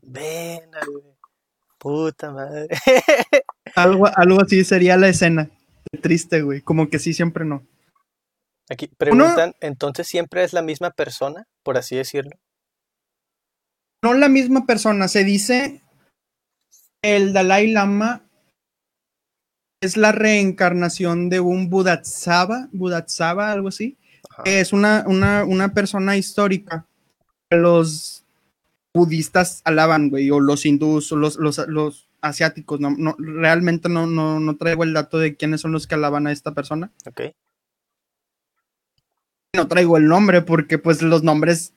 Speaker 1: Ven, güey. Puta madre.
Speaker 2: Algo, algo así sería la escena. Triste, güey, como que sí, siempre no.
Speaker 1: Aquí preguntan, entonces siempre es la misma persona, por así decirlo.
Speaker 2: no la misma persona. Se dice el Dalai Lama es la reencarnación de un Budatsaba, Budatsaba, algo así.
Speaker 1: Ajá.
Speaker 2: es una, una, una persona histórica los budistas alaban, güey, o los hindús, o los, los, los asiáticos. No, no, realmente no, no, no traigo el dato de quiénes son los que alaban a esta persona.
Speaker 1: Ok.
Speaker 2: No traigo el nombre porque pues los nombres,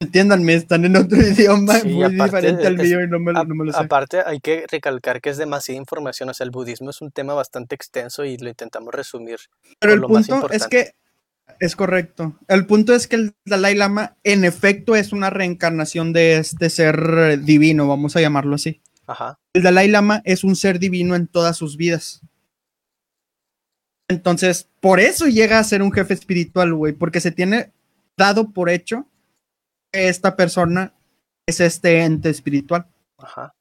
Speaker 2: entiéndanme, están en otro idioma
Speaker 1: Sí,
Speaker 2: muy
Speaker 1: aparte
Speaker 2: diferente al mío y no me,
Speaker 1: A-
Speaker 2: no me lo sé.
Speaker 1: aparte, hay que recalcar que es demasiada información. O sea, el budismo es un tema bastante extenso y lo intentamos resumir.
Speaker 2: Pero el
Speaker 1: lo más
Speaker 2: punto es que es correcto. El punto es que el Dalai Lama, en efecto, es una reencarnación de este ser eh, divino, vamos a llamarlo así.
Speaker 1: Ajá.
Speaker 2: El Dalai Lama es un ser divino en todas sus vidas. Entonces, por eso llega a ser un jefe espiritual, güey, porque se tiene dado por hecho que esta persona es este ente espiritual.
Speaker 1: Ajá.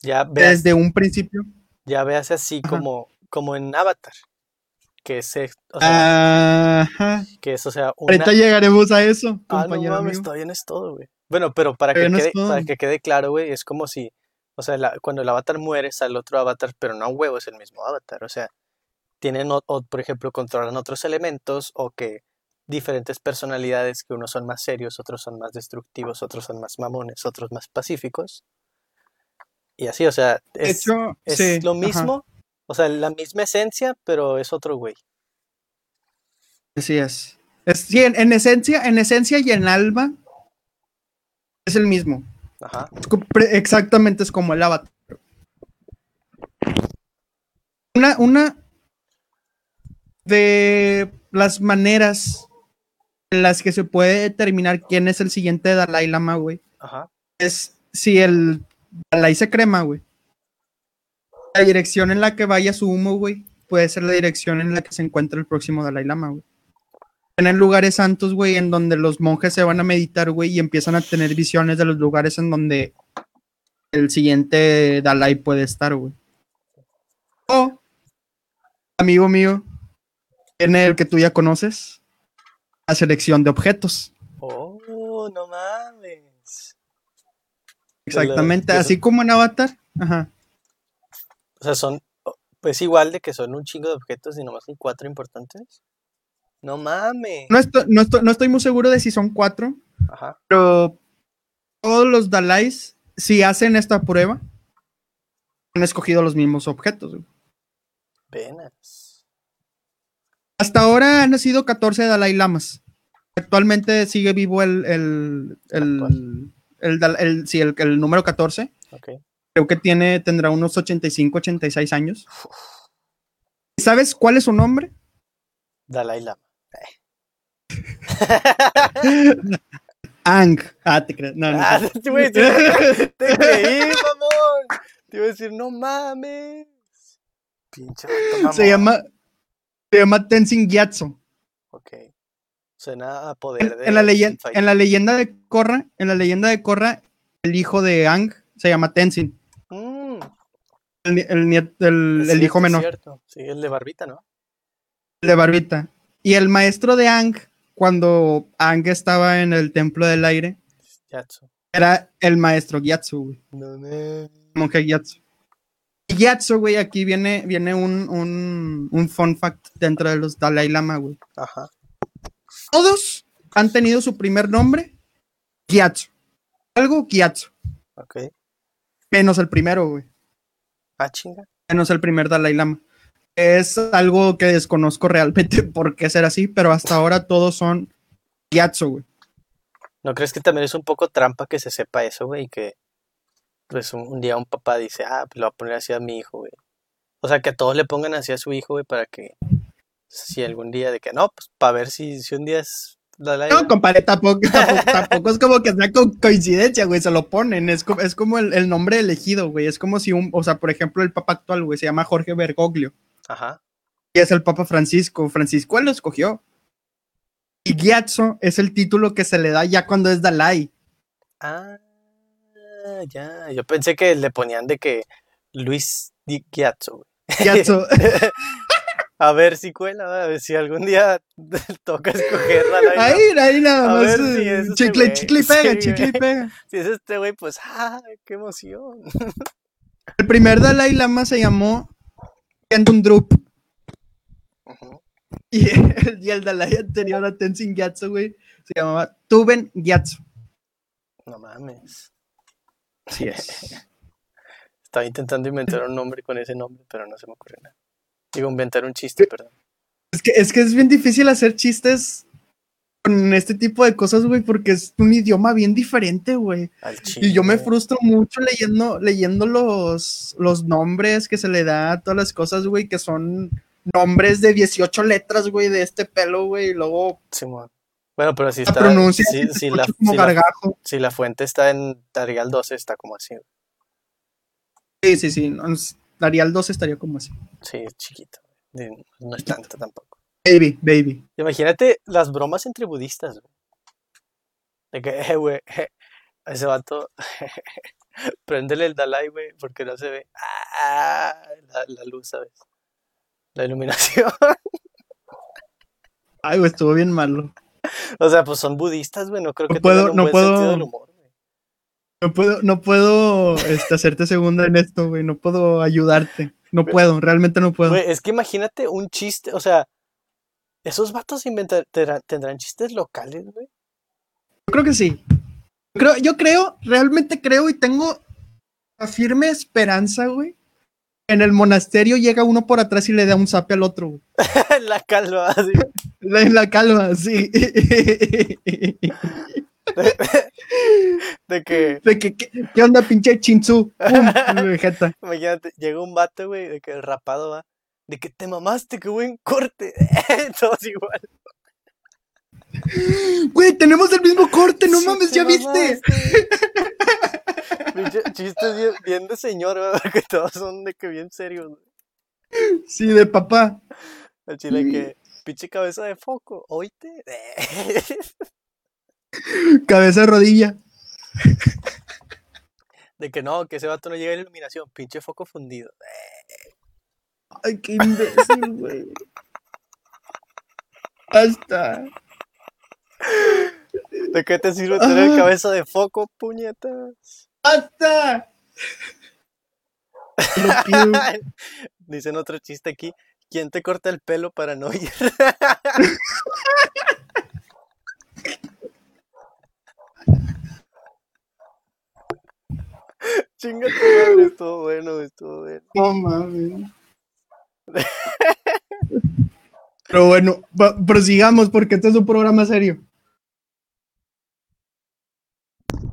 Speaker 1: Ya veas,
Speaker 2: Desde un principio.
Speaker 1: ya veas así
Speaker 2: Ajá.
Speaker 1: como, como en Avatar. Que es, eh, o sea,
Speaker 2: Ajá.
Speaker 1: que es, o sea, una...
Speaker 2: Ahorita llegaremos a eso,
Speaker 1: Ah, no
Speaker 2: compañero
Speaker 1: mames,
Speaker 2: amigo.
Speaker 1: todavía no es todo, güey. Bueno, pero para que,
Speaker 2: no
Speaker 1: quede, para que quede claro, güey, es como si, o sea, la- cuando el avatar muere, sale otro avatar, pero no a huevo es el mismo avatar. O sea, tienen, o, o, por ejemplo, controlan otros elementos o que diferentes personalidades, que unos son más serios, otros son más destructivos, otros son más mamones, otros más pacíficos. Y así, o sea, es,
Speaker 2: hecho,
Speaker 1: es
Speaker 2: sí,
Speaker 1: lo
Speaker 2: ajá.
Speaker 1: O sea, la misma esencia, pero es otro güey.
Speaker 2: Así es. Es- sí, en, en esencia, en esencia y en alma es el mismo.
Speaker 1: Ajá.
Speaker 2: Exactamente es como el avatar. Una, una de las maneras en las que se puede determinar quién es el siguiente Dalai Lama, güey,
Speaker 1: Ajá.
Speaker 2: es si el Dalai se crema, güey. La dirección en la que vaya su humo, güey, puede ser la dirección en la que se encuentra el próximo Dalai Lama, güey. Tienen lugares santos, güey, en donde los monjes se van a meditar, güey, y empiezan a tener visiones de los lugares en donde el siguiente Dalai puede estar, güey. O, amigo mío, tiene el que tú ya conoces, la selección de objetos.
Speaker 1: Oh, no mames.
Speaker 2: Exactamente, así como en Avatar. Ajá.
Speaker 1: O sea, son, pues igual de que son un chingo de objetos y nomás hay cuatro importantes. No mames.
Speaker 2: No estoy, no, estoy, no estoy muy seguro de si son cuatro,
Speaker 1: Ajá.
Speaker 2: pero todos los Dalais, si hacen esta prueba, han escogido los mismos objetos. güey.
Speaker 1: Penas.
Speaker 2: Hasta ahora han nacido 14 Dalai Lamas. Actualmente sigue vivo el, el, el, el, el- sí, número 14.
Speaker 1: Ok.
Speaker 2: Creo que tiene, tendrá unos 85, 86 años. ¿Sabes cuál es su nombre?
Speaker 1: Dalai Lama.
Speaker 2: Ang. Ah, te crees. No, no.
Speaker 1: Ah, te voy a decir, te creí, mamón. Te iba a decir, no mames. Pinche mamón.
Speaker 2: se llama, se llama Tenzin Gyatso.
Speaker 1: Ok. Suena a poder
Speaker 2: En,
Speaker 1: de
Speaker 2: en la leyen-
Speaker 1: Street
Speaker 2: en la leyenda de Korra, en la leyenda de Korra, el hijo de Ang se llama Tenzin, el, hijo
Speaker 1: es
Speaker 2: menor,
Speaker 1: cierto. Sí, el de barbita, ¿no?
Speaker 2: el de Barbita. Y el maestro de Ang, cuando Ang estaba en el templo del aire,
Speaker 1: Yatsu.
Speaker 2: era el maestro Gyatso, güey,
Speaker 1: No mames.
Speaker 2: monje Gyatso. Y Gyatso, güey, aquí viene, viene un, un, un fun fact dentro de los Dalai Lama, güey.
Speaker 1: Ajá.
Speaker 2: Todos han tenido su primer nombre, Gyatso. Algo Gyatso,
Speaker 1: Ok.
Speaker 2: menos el primero, güey.
Speaker 1: Ah, chinga.
Speaker 2: menos el primer Dalai Lama. Es algo que desconozco realmente por qué ser así, pero hasta ahora todos son Gyatso, güey.
Speaker 1: ¿No crees que también es un poco trampa que se sepa eso, güey? Y que pues un, un día un papá dice, ah, pues lo voy a poner así a mi hijo, güey. O sea, que a todos le pongan así a su hijo, güey, para que si algún día de que no, pues para ver si, si un día es
Speaker 2: No, compadre, tampoco, tampoco, tampoco es como que sea co- coincidencia, güey, se lo ponen. Es como, es como el, el nombre elegido, güey. Es como si un, o sea, por ejemplo, el papa actual, güey, se llama Jorge Bergoglio.
Speaker 1: Ajá.
Speaker 2: Y es el papa Francisco. Francisco él lo escogió. Y Gyatso es el título que se le da ya cuando es Dalai.
Speaker 1: Ah, ya. Yo pensé que le ponían de que Luis Gyatso, güey.
Speaker 2: Gyatso.
Speaker 1: A ver si cuela, a ver si algún día toca escoger Lama.
Speaker 2: ahí, ahí nada más.
Speaker 1: si
Speaker 2: eh,
Speaker 1: es ese
Speaker 2: chicle,
Speaker 1: güey.
Speaker 2: chicle y pega,
Speaker 1: Sí,
Speaker 2: chicle y pega.
Speaker 1: Si es este güey, pues, ¡ah! ¡Qué emoción!
Speaker 2: El primer Dalai Lama se llamó Kendun Drup. Y el, y el Dalai anterior a Tenzin Gyatso, güey, se llamaba Tuben Gyatso.
Speaker 1: No mames.
Speaker 2: Es.
Speaker 1: Estaba intentando inventar un nombre con ese nombre, pero no se me ocurre nada. Digo, inventar un chiste, perdón.
Speaker 2: Es que, es que es bien difícil hacer chistes con este tipo de cosas, güey, porque es un idioma bien diferente, güey. Y yo me frustro mucho leyendo, leyendo los, los nombres que se le da a todas las cosas, güey, que son nombres de 18 letras, güey, de este pelo, güey, y luego
Speaker 1: Simón. Bueno, pero si
Speaker 2: la
Speaker 1: está.
Speaker 2: pronuncia
Speaker 1: si, la,
Speaker 2: como
Speaker 1: si, la,
Speaker 2: gargajo.
Speaker 1: si la fuente está en Tarial 12, está como así.
Speaker 2: Sí, sí, sí. No, es- Arial 2 estaría como así.
Speaker 1: Sí, es chiquito. No es tanto tampoco.
Speaker 2: Baby, baby.
Speaker 1: Imagínate las bromas entre budistas, güey. De que, eh, güey, a ese vato, préndele el Dalai, güey, porque no se ve. Ah, la, la luz, ¿sabes? La iluminación.
Speaker 2: Ay, güey, estuvo bien malo.
Speaker 1: o sea, pues son budistas, güey, no creo
Speaker 2: No
Speaker 1: que
Speaker 2: puedo-
Speaker 1: tengan un
Speaker 2: no
Speaker 1: buen
Speaker 2: puedo-
Speaker 1: sentido del humor.
Speaker 2: No puedo, no puedo este, hacerte segunda en esto, güey. No puedo ayudarte. No puedo, realmente no puedo.
Speaker 1: Güey, es que imagínate un chiste, o sea, esos vatos inventar, tendrán, chistes locales, güey.
Speaker 2: Yo creo que sí. Yo creo, yo creo, realmente creo y tengo la firme esperanza, güey. En el monasterio llega uno por atrás y le da un zape al otro, güey.
Speaker 1: la calva, así.
Speaker 2: En la calma, sí.
Speaker 1: De que,
Speaker 2: De que, ¿qué, onda, pinche jeta.
Speaker 1: imagínate, llega un vato, güey, de que el rapado va, de que te mamaste, qué buen corte. Todos igual.
Speaker 2: Güey, tenemos el mismo corte, no
Speaker 1: Sí,
Speaker 2: mames, ¿ya viste?
Speaker 1: mamaste. Chistes bien, bien de señor, güey, porque todos son de que bien serios, güey.
Speaker 2: Sí, de papá.
Speaker 1: Al chile que pinche cabeza de foco, oíste.
Speaker 2: Cabeza de rodilla.
Speaker 1: De que no, que ese vato no llega a la iluminación, pinche foco fundido.
Speaker 2: Ay, qué imbécil, güey. Basta.
Speaker 1: ¿De qué te sirve tener cabeza de foco, puñetas?
Speaker 2: Pido.
Speaker 1: Dicen otro chiste aquí. ¿Quién te corta el pelo para no ir? Chinga tu madre, estuvo bueno, estuvo bueno.
Speaker 2: No mames. Pero bueno, prosigamos porque este es un programa serio.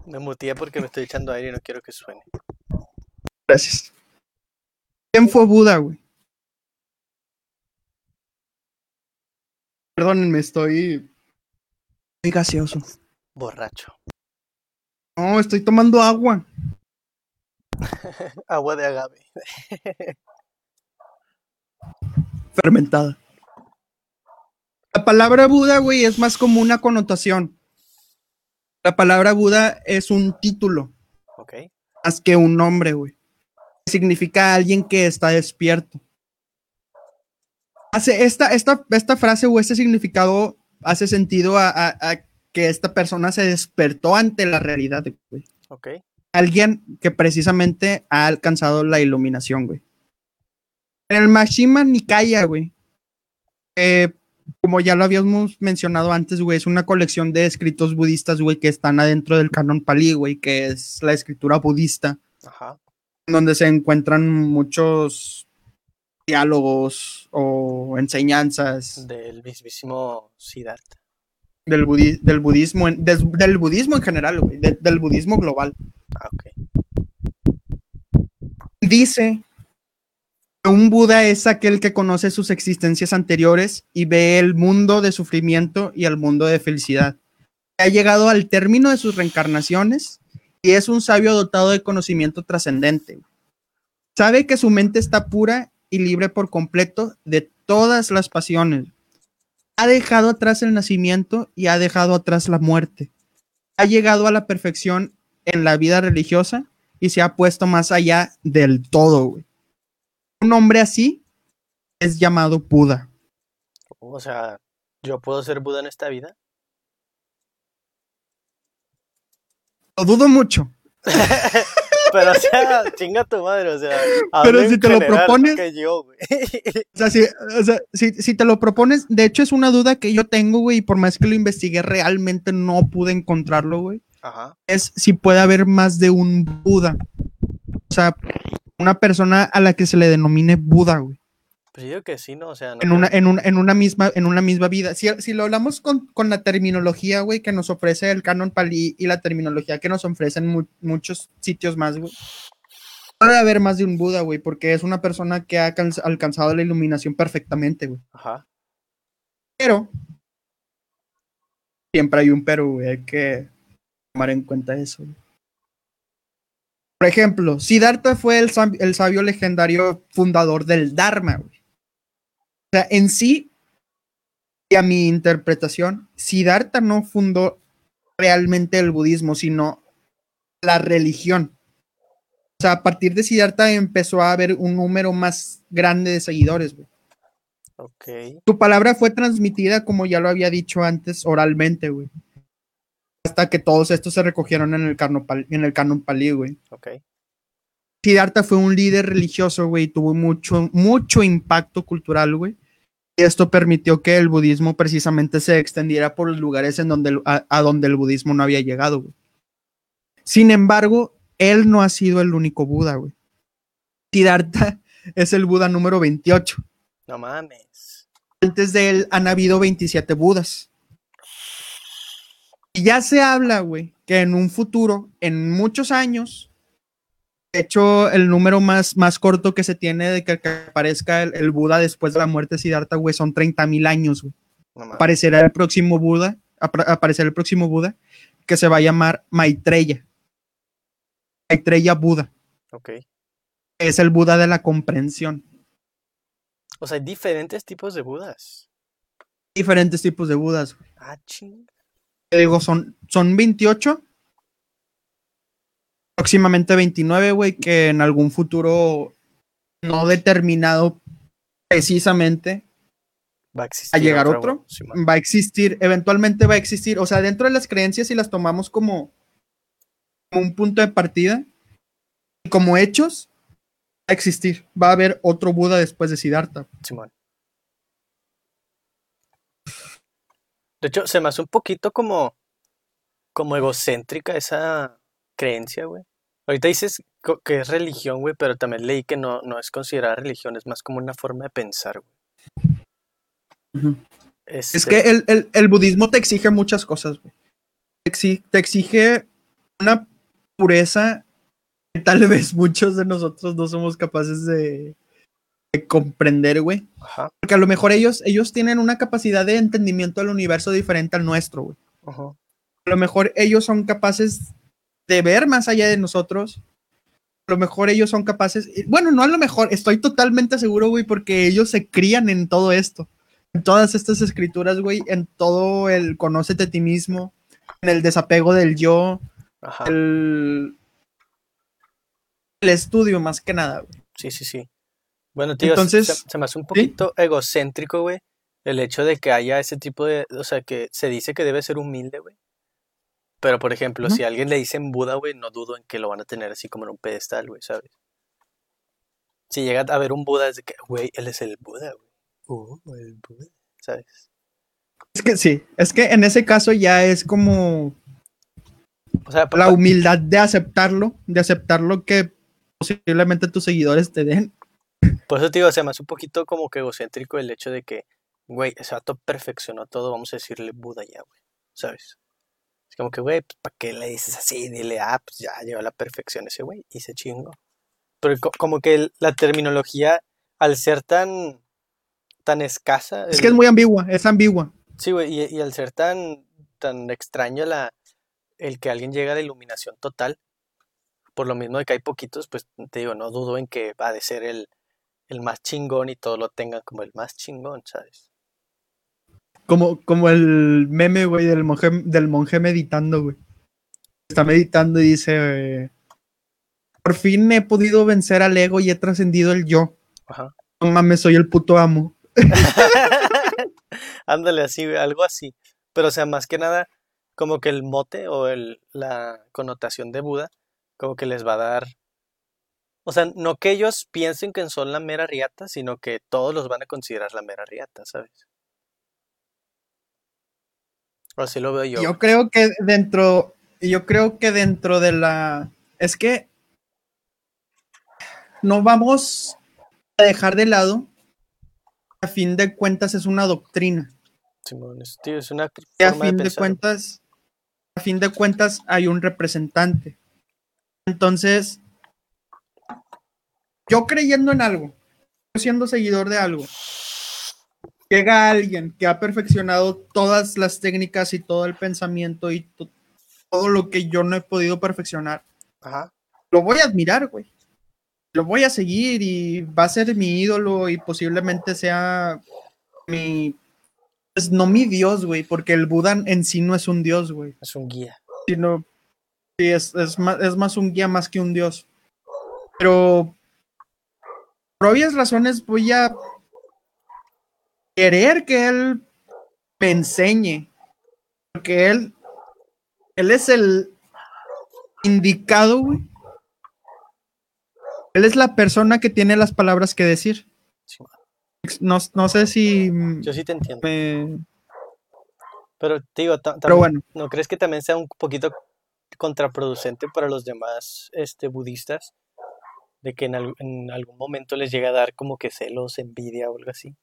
Speaker 1: Me muteé porque me estoy echando aire y no quiero que suene.
Speaker 2: Gracias. ¿Quién fue Buda, güey? Perdónenme, estoy. Estoy gaseoso.
Speaker 1: Borracho.
Speaker 2: No, estoy tomando agua.
Speaker 1: Agua de agave.
Speaker 2: Fermentada. La palabra Buda, güey, es más como una connotación. La palabra Buda es un título,
Speaker 1: Ok.
Speaker 2: más que un nombre, güey. Significa alguien que está despierto. Hace esta, esta, esta frase o este significado hace sentido a, a- a que esta persona se despertó ante la realidad, güey.
Speaker 1: Ok.
Speaker 2: Alguien que precisamente ha alcanzado la iluminación, güey. En el Mashima Nikaya, güey. eh, como ya lo habíamos mencionado antes, güey, es una colección de escritos budistas, güey, que están adentro del canon Pali, güey, que es la escritura budista,
Speaker 1: Ajá.
Speaker 2: donde se encuentran muchos diálogos o enseñanzas
Speaker 1: Del mismísimo Siddhartha.
Speaker 2: del, budi- del budismo, en- des- del budismo en general, güey, de- del budismo global.
Speaker 1: Ah.
Speaker 2: Dice que un Buda es aquel que conoce sus existencias anteriores y ve el mundo de sufrimiento y el mundo de felicidad. Ha llegado al término de sus reencarnaciones y es un sabio dotado de conocimiento trascendente. Sabe que su mente está pura y libre por completo de todas las pasiones. Ha dejado atrás el nacimiento y ha dejado atrás la muerte. Ha llegado a la perfección en la vida religiosa y se ha puesto más allá del todo, güey. Un hombre así es llamado Buda.
Speaker 1: O sea, ¿yo puedo ser Buda en esta vida?
Speaker 2: Lo dudo mucho.
Speaker 1: Pero, o sea, chinga tu madre, o sea.
Speaker 2: Pero si te lo propones-
Speaker 1: que yo, güey.
Speaker 2: O sea, si, o sea, si- si te lo propones, de hecho es una duda que yo tengo, güey, y por más que lo investigué, realmente no pude encontrarlo, güey.
Speaker 1: Ajá.
Speaker 2: Es si puede haber más de un Buda. O sea, una persona a la que se le denomine Buda, güey.
Speaker 1: Pues yo digo que sí, ¿no? O sea, no
Speaker 2: en una, en, una, en, una misma, en una misma vida. Si, si lo hablamos con, con la terminología, güey, que nos ofrece el canon Pali y la terminología que nos ofrecen mu- muchos sitios más, güey. Puede haber más de un Buda, güey, porque es una persona que ha alcanz- alcanzado la iluminación perfectamente, güey.
Speaker 1: Ajá.
Speaker 2: Pero, siempre hay un pero, güey, hay que tomar en cuenta eso. Por ejemplo, Siddhartha fue el, el sabio legendario fundador del Dharma, güey. O sea, en sí, y a mi interpretación, Siddhartha no fundó realmente el budismo, sino la religión. O sea, a partir de Siddhartha empezó a haber un número más grande de seguidores, güey.
Speaker 1: Ok.
Speaker 2: Tu palabra fue transmitida, como ya lo había dicho antes, oralmente, güey. Hasta que todos estos se recogieron en el, canon pal- en el canon palí, güey.
Speaker 1: Ok.
Speaker 2: Siddhartha fue un líder religioso, güey, y tuvo mucho, mucho impacto cultural, güey. Y esto permitió que el budismo precisamente se extendiera por los lugares en donde, a donde el budismo no había llegado, güey. Sin embargo, él no ha sido el único Buda, güey. Siddhartha es el Buda número 28.
Speaker 1: No mames.
Speaker 2: antes de él han habido 27 Budas. Y ya se habla, güey, que en un futuro, en muchos años, de hecho, el número más, más corto que se tiene de que, que aparezca el, el Buda después de la muerte de Siddhartha, güey, son 30 mil años, güey.
Speaker 1: No.
Speaker 2: Aparecerá el próximo Buda, apar- aparecerá el próximo Buda, que se va a llamar Maitreya. Maitreya Buda.
Speaker 1: Ok.
Speaker 2: Es el Buda de la comprensión.
Speaker 1: O sea, hay diferentes tipos de Budas.
Speaker 2: diferentes tipos de Budas. güey.
Speaker 1: Ah, ching.
Speaker 2: Te digo, son, son 28. Próximamente 29, güey, que en algún futuro no determinado precisamente
Speaker 1: Va a existir.
Speaker 2: a llegar otro, va a existir, eventualmente va a existir. O sea, dentro de las creencias, si las tomamos como, como un punto de partida, y como hechos, va a existir. Va a haber otro Buda después de Siddhartha.
Speaker 1: Simón. De hecho, se me hace un poquito como, como egocéntrica esa creencia, güey. Ahorita dices que es religión, güey, pero también leí que no, no es considerada religión, es más como una forma de pensar, güey.
Speaker 2: Es
Speaker 1: Este,
Speaker 2: que el, el- el budismo te exige muchas cosas, güey. Te exige una pureza que tal vez muchos de nosotros no somos capaces de, de comprender, güey.
Speaker 1: Ajá,
Speaker 2: Porque a lo mejor ellos, ellos tienen una capacidad de entendimiento del universo diferente al nuestro, güey.
Speaker 1: ajá.
Speaker 2: A lo mejor ellos son capaces de ver más allá de nosotros. A lo mejor ellos son capaces, bueno, no a lo mejor, estoy totalmente seguro, güey, porque ellos se crían en todo esto, en todas estas escrituras, güey, en todo el conócete a ti mismo, en el desapego del yo,
Speaker 1: Ajá,
Speaker 2: el, el estudio más que nada, güey.
Speaker 1: sí, sí, sí. Bueno, tío,
Speaker 2: Entonces,
Speaker 1: se, se me hace un poquito egocéntrico, güey, el hecho de que haya ese tipo de, o sea, que se dice que debe ser humilde, güey. Pero, por ejemplo, si a alguien le dicen Buda, güey, no dudo en que lo van a tener así como en un pedestal, güey, ¿sabes? Si llega a ver un Buda, es de que, güey, él es el Buda, güey. Oh, el Buda, ¿sabes?
Speaker 2: Es que sí, es que en ese caso ya es como
Speaker 1: O sea,
Speaker 2: la humildad de aceptarlo, de aceptar lo que posiblemente tus seguidores te den.
Speaker 1: Por eso te digo, se me hace un poquito como que egocéntrico el hecho de que, güey, ese vato perfeccionó todo, vamos a decirle Buda ya, güey, ¿sabes? Es como que, güey, pues, ¿para qué le dices así? Dile, ah, pues ya llegó a la perfección ese güey y se chingó. Pero co- como que la terminología, al ser tan, tan escasa,
Speaker 2: Es
Speaker 1: el-
Speaker 2: que es muy ambigua, es ambigua.
Speaker 1: Sí, güey, y, y al ser tan, tan extraño la, el que alguien llega a la iluminación total, por lo mismo de que hay poquitos, pues te digo, no dudo en que va a de ser el, el más chingón y todos lo tengan como el más chingón, ¿sabes?
Speaker 2: Como, como el meme, güey, del monje, del monje meditando, güey. Está meditando y dice, eh, por fin he podido vencer al ego y he trascendido el yo.
Speaker 1: Ajá.
Speaker 2: No mames, soy el puto amo.
Speaker 1: Ándale así, güey, algo así. Pero o sea, más que nada, como que el mote o el, la connotación de Buda, como que les va a dar... O sea, no que ellos piensen que son la mera riata, sino que todos los van a considerar la mera riata, ¿sabes? O así lo veo yo.
Speaker 2: Yo creo que dentro, yo creo que dentro de la, es que no vamos a dejar de lado, a fin de cuentas es una doctrina.
Speaker 1: Simón, es, tío, es una
Speaker 2: Y a
Speaker 1: forma de
Speaker 2: fin de cuentas, a fin de cuentas hay un representante. Entonces, yo creyendo en algo, yo siendo seguidor de algo, llega alguien que ha perfeccionado todas las técnicas y todo el pensamiento y to- todo lo que yo no he podido perfeccionar.
Speaker 1: Ajá.
Speaker 2: Lo voy a admirar, güey. Lo voy a seguir y va a ser mi ídolo y posiblemente sea mi... Pues no mi dios, güey, porque el Buda en sí no es un dios, güey
Speaker 1: Es un guía.
Speaker 2: sino sí, es, es, más, es más un guía más que un dios. Pero por obvias razones voy a querer que él me enseñe. Porque él, él es el indicado, güey. Él es la persona que tiene las palabras que decir. No, no sé si
Speaker 1: Yo sí te entiendo.
Speaker 2: me...
Speaker 1: Pero, te digo,
Speaker 2: Pero bueno,
Speaker 1: ¿no crees que también sea un poquito contraproducente para los demás este, budistas? De que en, al- en algún momento les llega a dar como que celos, envidia o algo así.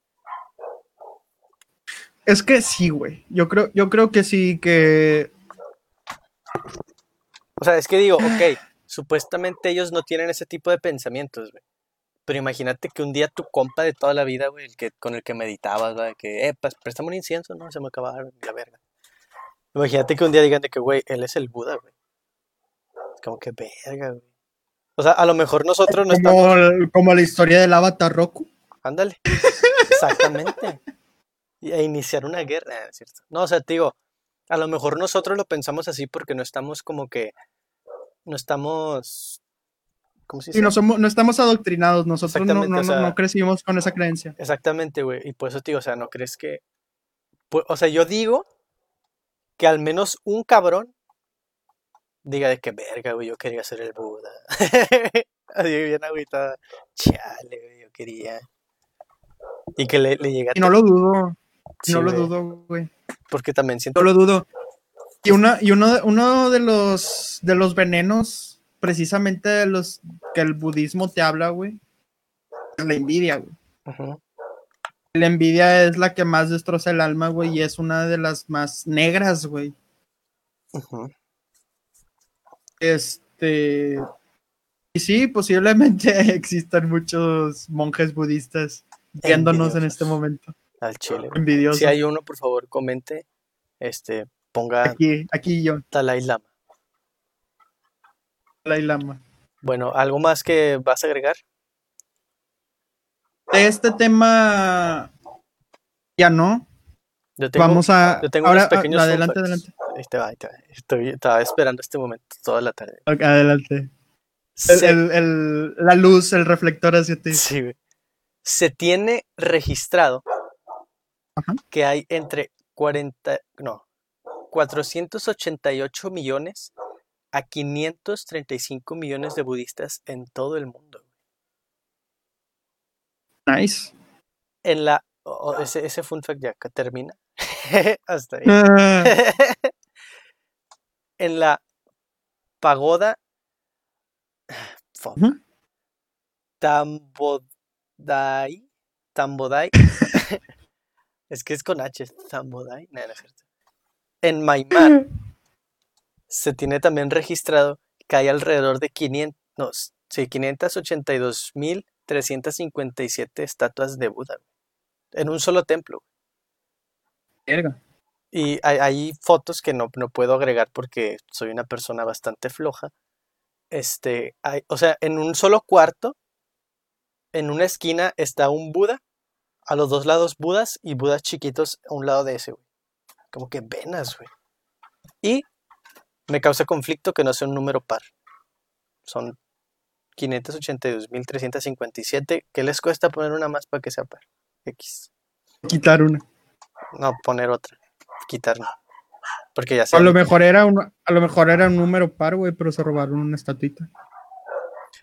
Speaker 2: es que sí, güey. Yo creo, yo creo que sí, que
Speaker 1: O sea, es que digo, ok, supuestamente ellos no tienen ese tipo de pensamientos, güey. Pero imagínate que un día tu compa de toda la vida, güey, el que, con el que meditabas, güey, que, eh, pues, préstame un incienso, no, se me acabaron, la verga. Imagínate que un día digan de que, güey, él es el Buda, güey. Como que verga, güey. O sea, a lo mejor nosotros no estamos...
Speaker 2: como, como la historia del avatar Roku.
Speaker 1: Ándale. Exactamente. y a iniciar una guerra, ¿es cierto? No, o sea, te digo, a lo mejor nosotros lo pensamos así porque no estamos como que, no estamos, ¿cómo se dice?
Speaker 2: Y no, somos, no estamos adoctrinados, nosotros no,
Speaker 1: Exactamente,
Speaker 2: no,
Speaker 1: o sea-
Speaker 2: no crecimos con esa creencia.
Speaker 1: Exactamente, güey, y por eso te digo, o sea, ¿no crees que, o sea, yo digo que al menos un cabrón diga de que verga, güey, yo quería ser el Buda. Así bien agüitada, chale, güey, yo quería. Y que le, le llegue a
Speaker 2: Y no lo dudo,
Speaker 1: Sí,
Speaker 2: no lo dudo, güey.
Speaker 1: Porque también siento
Speaker 2: No lo dudo. Y, una, y uno, de- uno de los de los venenos, precisamente de los que el budismo te habla, güey, es la envidia, güey. La envidia es la que más destroza el alma, güey, y es una de las más negras, güey.
Speaker 1: Ujú.
Speaker 2: Este. Y sí, posiblemente existan muchos monjes budistas viéndonos en este momento.
Speaker 1: Al chile. güey.
Speaker 2: Envidiosos.
Speaker 1: Si hay uno, por favor, comente. Este, ponga
Speaker 2: Aquí, aquí yo,
Speaker 1: Dalai Lama.
Speaker 2: Dalai Lama.
Speaker 1: Bueno, ¿algo más que vas a agregar?
Speaker 2: De este tema. Ya no.
Speaker 1: Yo tengo,
Speaker 2: Vamos a.
Speaker 1: yo tengo
Speaker 2: ahora,
Speaker 1: unos pequeños
Speaker 2: ah,
Speaker 1: fun
Speaker 2: adelante, adelante.
Speaker 1: Ahí te va, ahí te va. Estoy, estaba esperando este momento toda la tarde.
Speaker 2: Ok, adelante. El- el- el- la luz, el reflector hacia ti.
Speaker 1: sí, güey. Se tiene registrado
Speaker 2: Ajá.
Speaker 1: que hay entre 40, no, 488 millones a 535 millones de budistas en todo el mundo.
Speaker 2: Nice.
Speaker 1: En la, oh, ese, ese fun fact ya termina. Hasta ahí.
Speaker 2: Ah,
Speaker 1: en la pagoda fuck. Tambodai Tambodai es que es con H Tambodai no, no es cierto en Maimar se tiene también registrado que hay alrededor de 500 no, sí, 582.357 estatuas de Buda en un solo templo
Speaker 2: verga.
Speaker 1: Y hay, hay fotos que no, no puedo agregar porque soy una persona bastante floja. Este, hay, o sea, en un solo cuarto, en una esquina está un Buda, a los dos lados Budas y Budas chiquitos a un lado de ese, güey. Como que venas, güey. Y me causa conflicto que no sea un número par. Son 582.357. ¿Qué les cuesta poner una más para que sea par? X.
Speaker 2: Quitar una.
Speaker 1: No, poner otra. Quitar no. Porque ya
Speaker 2: A
Speaker 1: sé.
Speaker 2: lo mejor era un, a lo mejor era un número par, güey, pero se robaron una estatuita.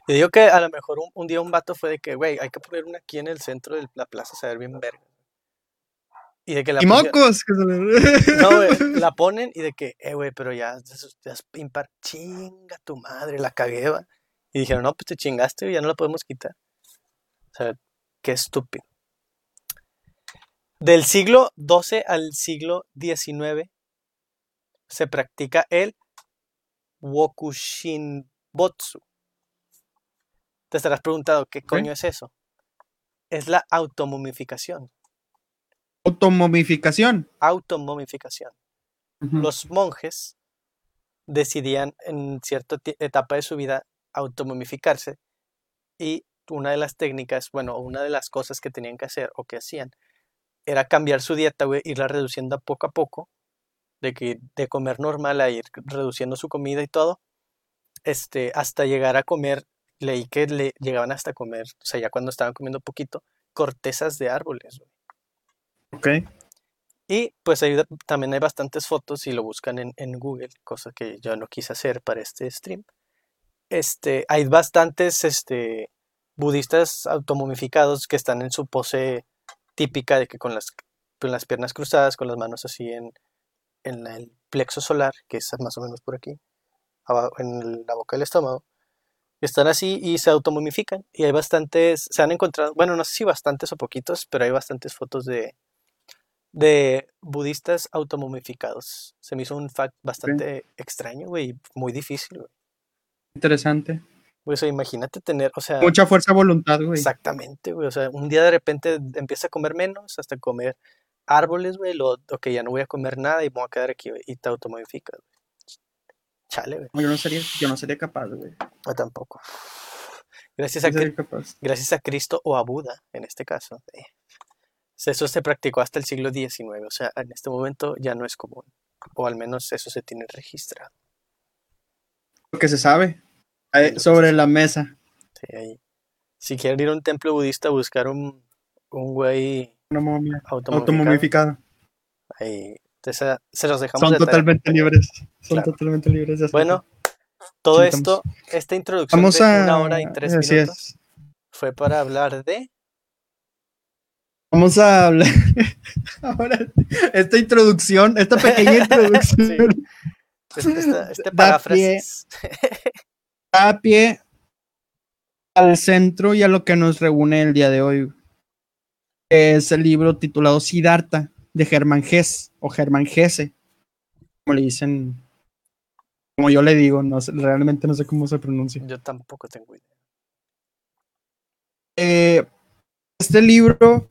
Speaker 1: Yo digo que a lo mejor un, un día un vato fue de que, güey, hay que poner una aquí en el centro de la plaza, se ve bien verga. Y de que la
Speaker 2: ¡Y
Speaker 1: pusieron-
Speaker 2: mocos! se
Speaker 1: No, güey, la ponen y de que, eh, güey, pero ya, ya es impar, chinga tu madre, la cagué, va. Y dijeron, no, pues te chingaste, güey, ya no la podemos quitar. O sea, qué estúpido. Del siglo XII al siglo XIX se practica el Wokushinbotsu. Te estarás preguntando, ¿qué coño es eso? Es la automomificación.
Speaker 2: Automomificación.
Speaker 1: Automomificación. Los monjes decidían en cierta etapa de su vida automomificarse y una de las técnicas, bueno, una de las cosas que tenían que hacer o que hacían era cambiar su dieta, güey, irla reduciendo poco a poco, de que de comer normal a ir reduciendo su comida y todo, este, hasta llegar a comer, leí que le llegaban hasta comer, o sea, ya cuando estaban comiendo poquito, cortezas de árboles, güey.
Speaker 2: Ok.
Speaker 1: Y pues ahí da- también hay bastantes fotos si lo buscan en, en Google, cosa que yo no quise hacer para este stream. Este, hay bastantes este, budistas automomificados que están en su pose típica de que con las, con las piernas cruzadas, con las manos así en, en la- el plexo solar, que es más o menos por aquí, abajo, en la boca del estómago. Están así y se automomifican. Y hay bastantes, se han encontrado, bueno, no sé si bastantes o poquitos, pero hay bastantes fotos de, de budistas automomificados. Se me hizo un fact bastante extraño, güey, muy difícil, güey.
Speaker 2: Interesante.
Speaker 1: Güey, O sea, imagínate tener, o sea,
Speaker 2: Mucha fuerza de voluntad, güey.
Speaker 1: exactamente, güey. O sea, un día de repente empieza a comer menos, hasta comer árboles, güey. Lo, ok, ya no voy a comer nada y me voy a quedar aquí, güey. Y te automomificas, güey. Chale, güey.
Speaker 2: Yo no sería, yo no sería capaz, güey.
Speaker 1: Yo tampoco. Gracias a,
Speaker 2: No capaz.
Speaker 1: gracias a Cristo o a Buda, en este caso. eh, Eso se practicó hasta el siglo XIX, o sea, en este momento ya no es común, o al menos eso se tiene registrado.
Speaker 2: Lo que se sabe. Ahí, sobre la mesa.
Speaker 1: Sí, ahí. Si quieren ir a un templo budista a buscar un, un güey automomificado, ahí, se los dejamos
Speaker 2: Son
Speaker 1: de tarea.
Speaker 2: totalmente libres. Son
Speaker 1: Claro.
Speaker 2: totalmente libres de.
Speaker 1: Bueno, todo
Speaker 2: Sí,
Speaker 1: esto, esta introducción
Speaker 2: vamos
Speaker 1: de
Speaker 2: a.
Speaker 1: una hora y tres
Speaker 2: así
Speaker 1: minutos
Speaker 2: es.
Speaker 1: fue para hablar de
Speaker 2: Vamos a hablar. Ahora, esta introducción, esta pequeña introducción,
Speaker 1: este, esta- este paráfrasis.
Speaker 2: a pie al centro y a lo que nos reúne el día de hoy. Es el libro titulado Siddhartha de Germán Hesse o Germán Hesse, como le dicen, como yo le digo, no sé- realmente no sé cómo se pronuncia.
Speaker 1: Yo tampoco tengo idea.
Speaker 2: Eh, este libro,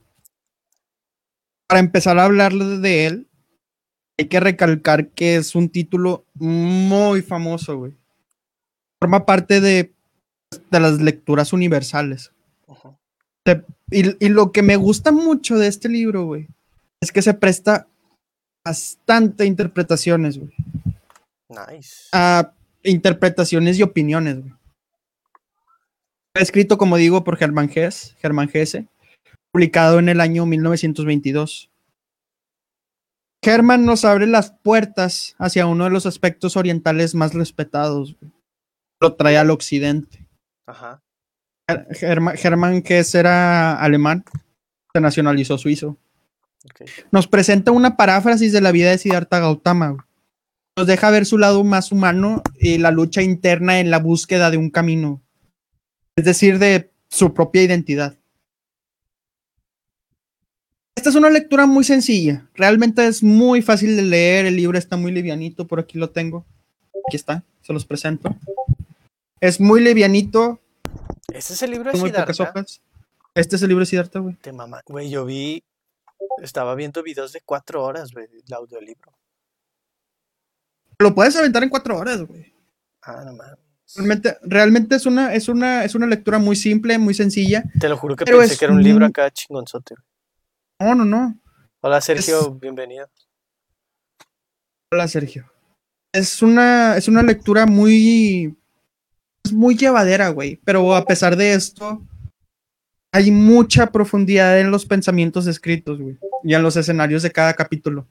Speaker 2: para empezar a hablar de él, hay que recalcar que es un título muy famoso, güey. Forma parte de, de las lecturas universales. Y, y lo que me gusta mucho de este libro, güey, es que se presta bastante interpretaciones, güey.
Speaker 1: Nice.
Speaker 2: A interpretaciones y opiniones, güey. Escrito, como digo, por Germán Hesse, Germán Hesse, publicado en el año 1922. Germán nos abre las puertas hacia uno de los aspectos orientales más respetados. güey. Lo trae al occidente.
Speaker 1: Ajá.
Speaker 2: Ger- Germán, Germán Hesse era alemán, se nacionalizó suizo. Nos presenta una paráfrasis de la vida de Siddhartha Gautama. Nos deja ver su lado más humano y la lucha interna en la búsqueda de un camino. Es decir, de su propia identidad. Esta es una lectura muy sencilla. Realmente es muy fácil de leer. El libro está muy livianito. Por aquí lo tengo. Aquí está. Se los presento. Es muy livianito.
Speaker 1: Ese es el libro de
Speaker 2: muy pocas hojas. Este es el libro de Siddhartha, güey.
Speaker 1: Te mama. Güey, yo vi. Estaba viendo videos de cuatro horas, güey, el audiolibro.
Speaker 2: Lo puedes aventar en cuatro horas, güey.
Speaker 1: Ah, no mames.
Speaker 2: Realmente, realmente es una, es una, es una lectura muy simple, muy sencilla.
Speaker 1: Te lo juro que pensé que era un libro acá chingonzote. güey.
Speaker 2: No, no, no.
Speaker 1: Hola, Sergio,
Speaker 2: Es-
Speaker 1: bienvenido.
Speaker 2: Hola, Sergio. Es una, es una lectura muy, es muy llevadera, güey. Pero a pesar de esto, hay mucha profundidad en los pensamientos escritos, güey. Y en los escenarios de cada capítulo.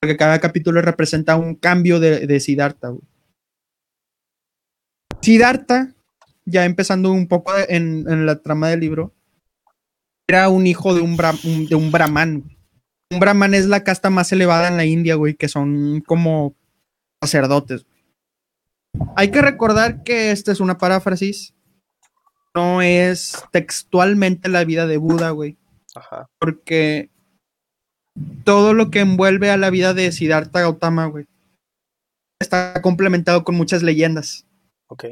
Speaker 2: Porque cada capítulo representa un cambio de, de Siddhartha, güey. Siddhartha, ya empezando un poco en, la trama del libro, era un hijo de un, bra- de un brahman. Un brahman es la casta más elevada en la India, güey, que son como sacerdotes. Hay que recordar que esta es una paráfrasis. No es textualmente la vida de Buda, güey,
Speaker 1: Ajá.
Speaker 2: porque todo lo que envuelve a la vida de Siddhartha Gautama, güey, está complementado con muchas leyendas.
Speaker 1: Ok.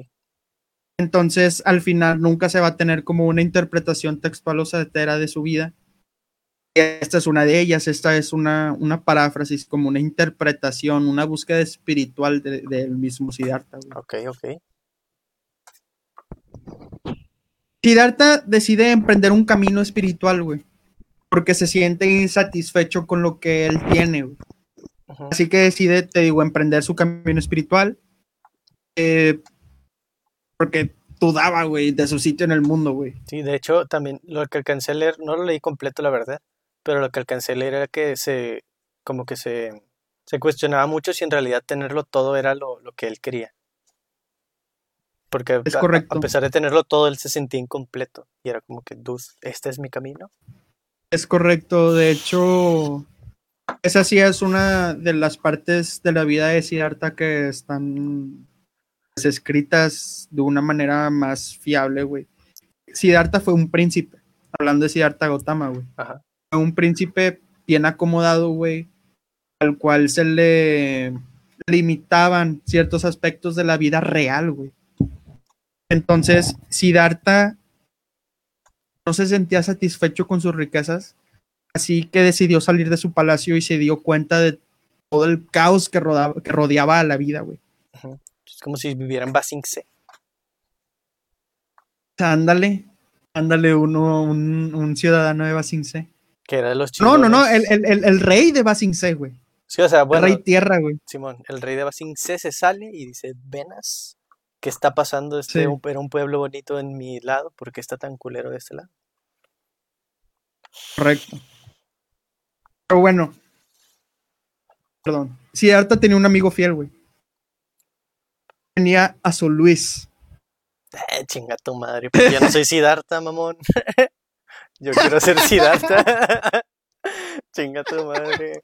Speaker 2: Entonces, al final nunca se va a tener como una interpretación textual o certera de su vida. Esta es una de ellas, esta es una, una paráfrasis, como una interpretación, una búsqueda espiritual de- del mismo Siddhartha. güey.
Speaker 1: Ok, ok.
Speaker 2: Siddhartha decide emprender un camino espiritual, güey, porque se siente insatisfecho con lo que él tiene, güey. Así que decide, te digo, emprender su camino espiritual. eh, porque dudaba, güey, de su sitio en el mundo, güey.
Speaker 1: Sí, de hecho, también lo que alcancé a leer, no lo leí completo, la verdad, pero lo que alcancé a leer era que se, como que se, se cuestionaba mucho si en realidad tenerlo todo era lo, lo que él quería. Porque
Speaker 2: Es
Speaker 1: a-
Speaker 2: correcto.
Speaker 1: a pesar de tenerlo todo, él se sentía incompleto. Y era como que, dude, ¿este es mi camino?
Speaker 2: Es correcto, de hecho, esa sí es una de las partes de la vida de Siddhartha que están escritas de una manera más fiable, güey. Siddhartha fue un príncipe, hablando de Siddhartha Gautama, güey.
Speaker 1: Ajá.
Speaker 2: Un príncipe bien acomodado, güey, al cual se le limitaban ciertos aspectos de la vida real, güey. Entonces, Siddhartha no se sentía satisfecho con sus riquezas, así que decidió salir de su palacio y se dio cuenta de todo el caos que, rodaba- que rodeaba a la vida, güey.
Speaker 1: Es como si viviera en
Speaker 2: ándale, ándale uno, un, un ciudadano de Basingse.
Speaker 1: Que era de los
Speaker 2: No, no, no,
Speaker 1: chingones.
Speaker 2: el, el, el, el rey de Basingse, güey.
Speaker 1: Sí, o sea,
Speaker 2: El
Speaker 1: bueno,
Speaker 2: rey tierra, güey.
Speaker 1: Simón, el rey de Basing se se sale y dice, Venas, ¿qué está pasando? Este
Speaker 2: Sí.
Speaker 1: era un pueblo bonito en mi lado, ¿por qué está tan culero de este lado?
Speaker 2: Correcto. Pero bueno. Perdón. Siddhartha tenía un amigo fiel, güey. Tenía a su Luis.
Speaker 1: Eh, chinga tu madre, porque yo no soy Siddhartha, mamón. Yo quiero ser Siddhartha. chinga tu madre.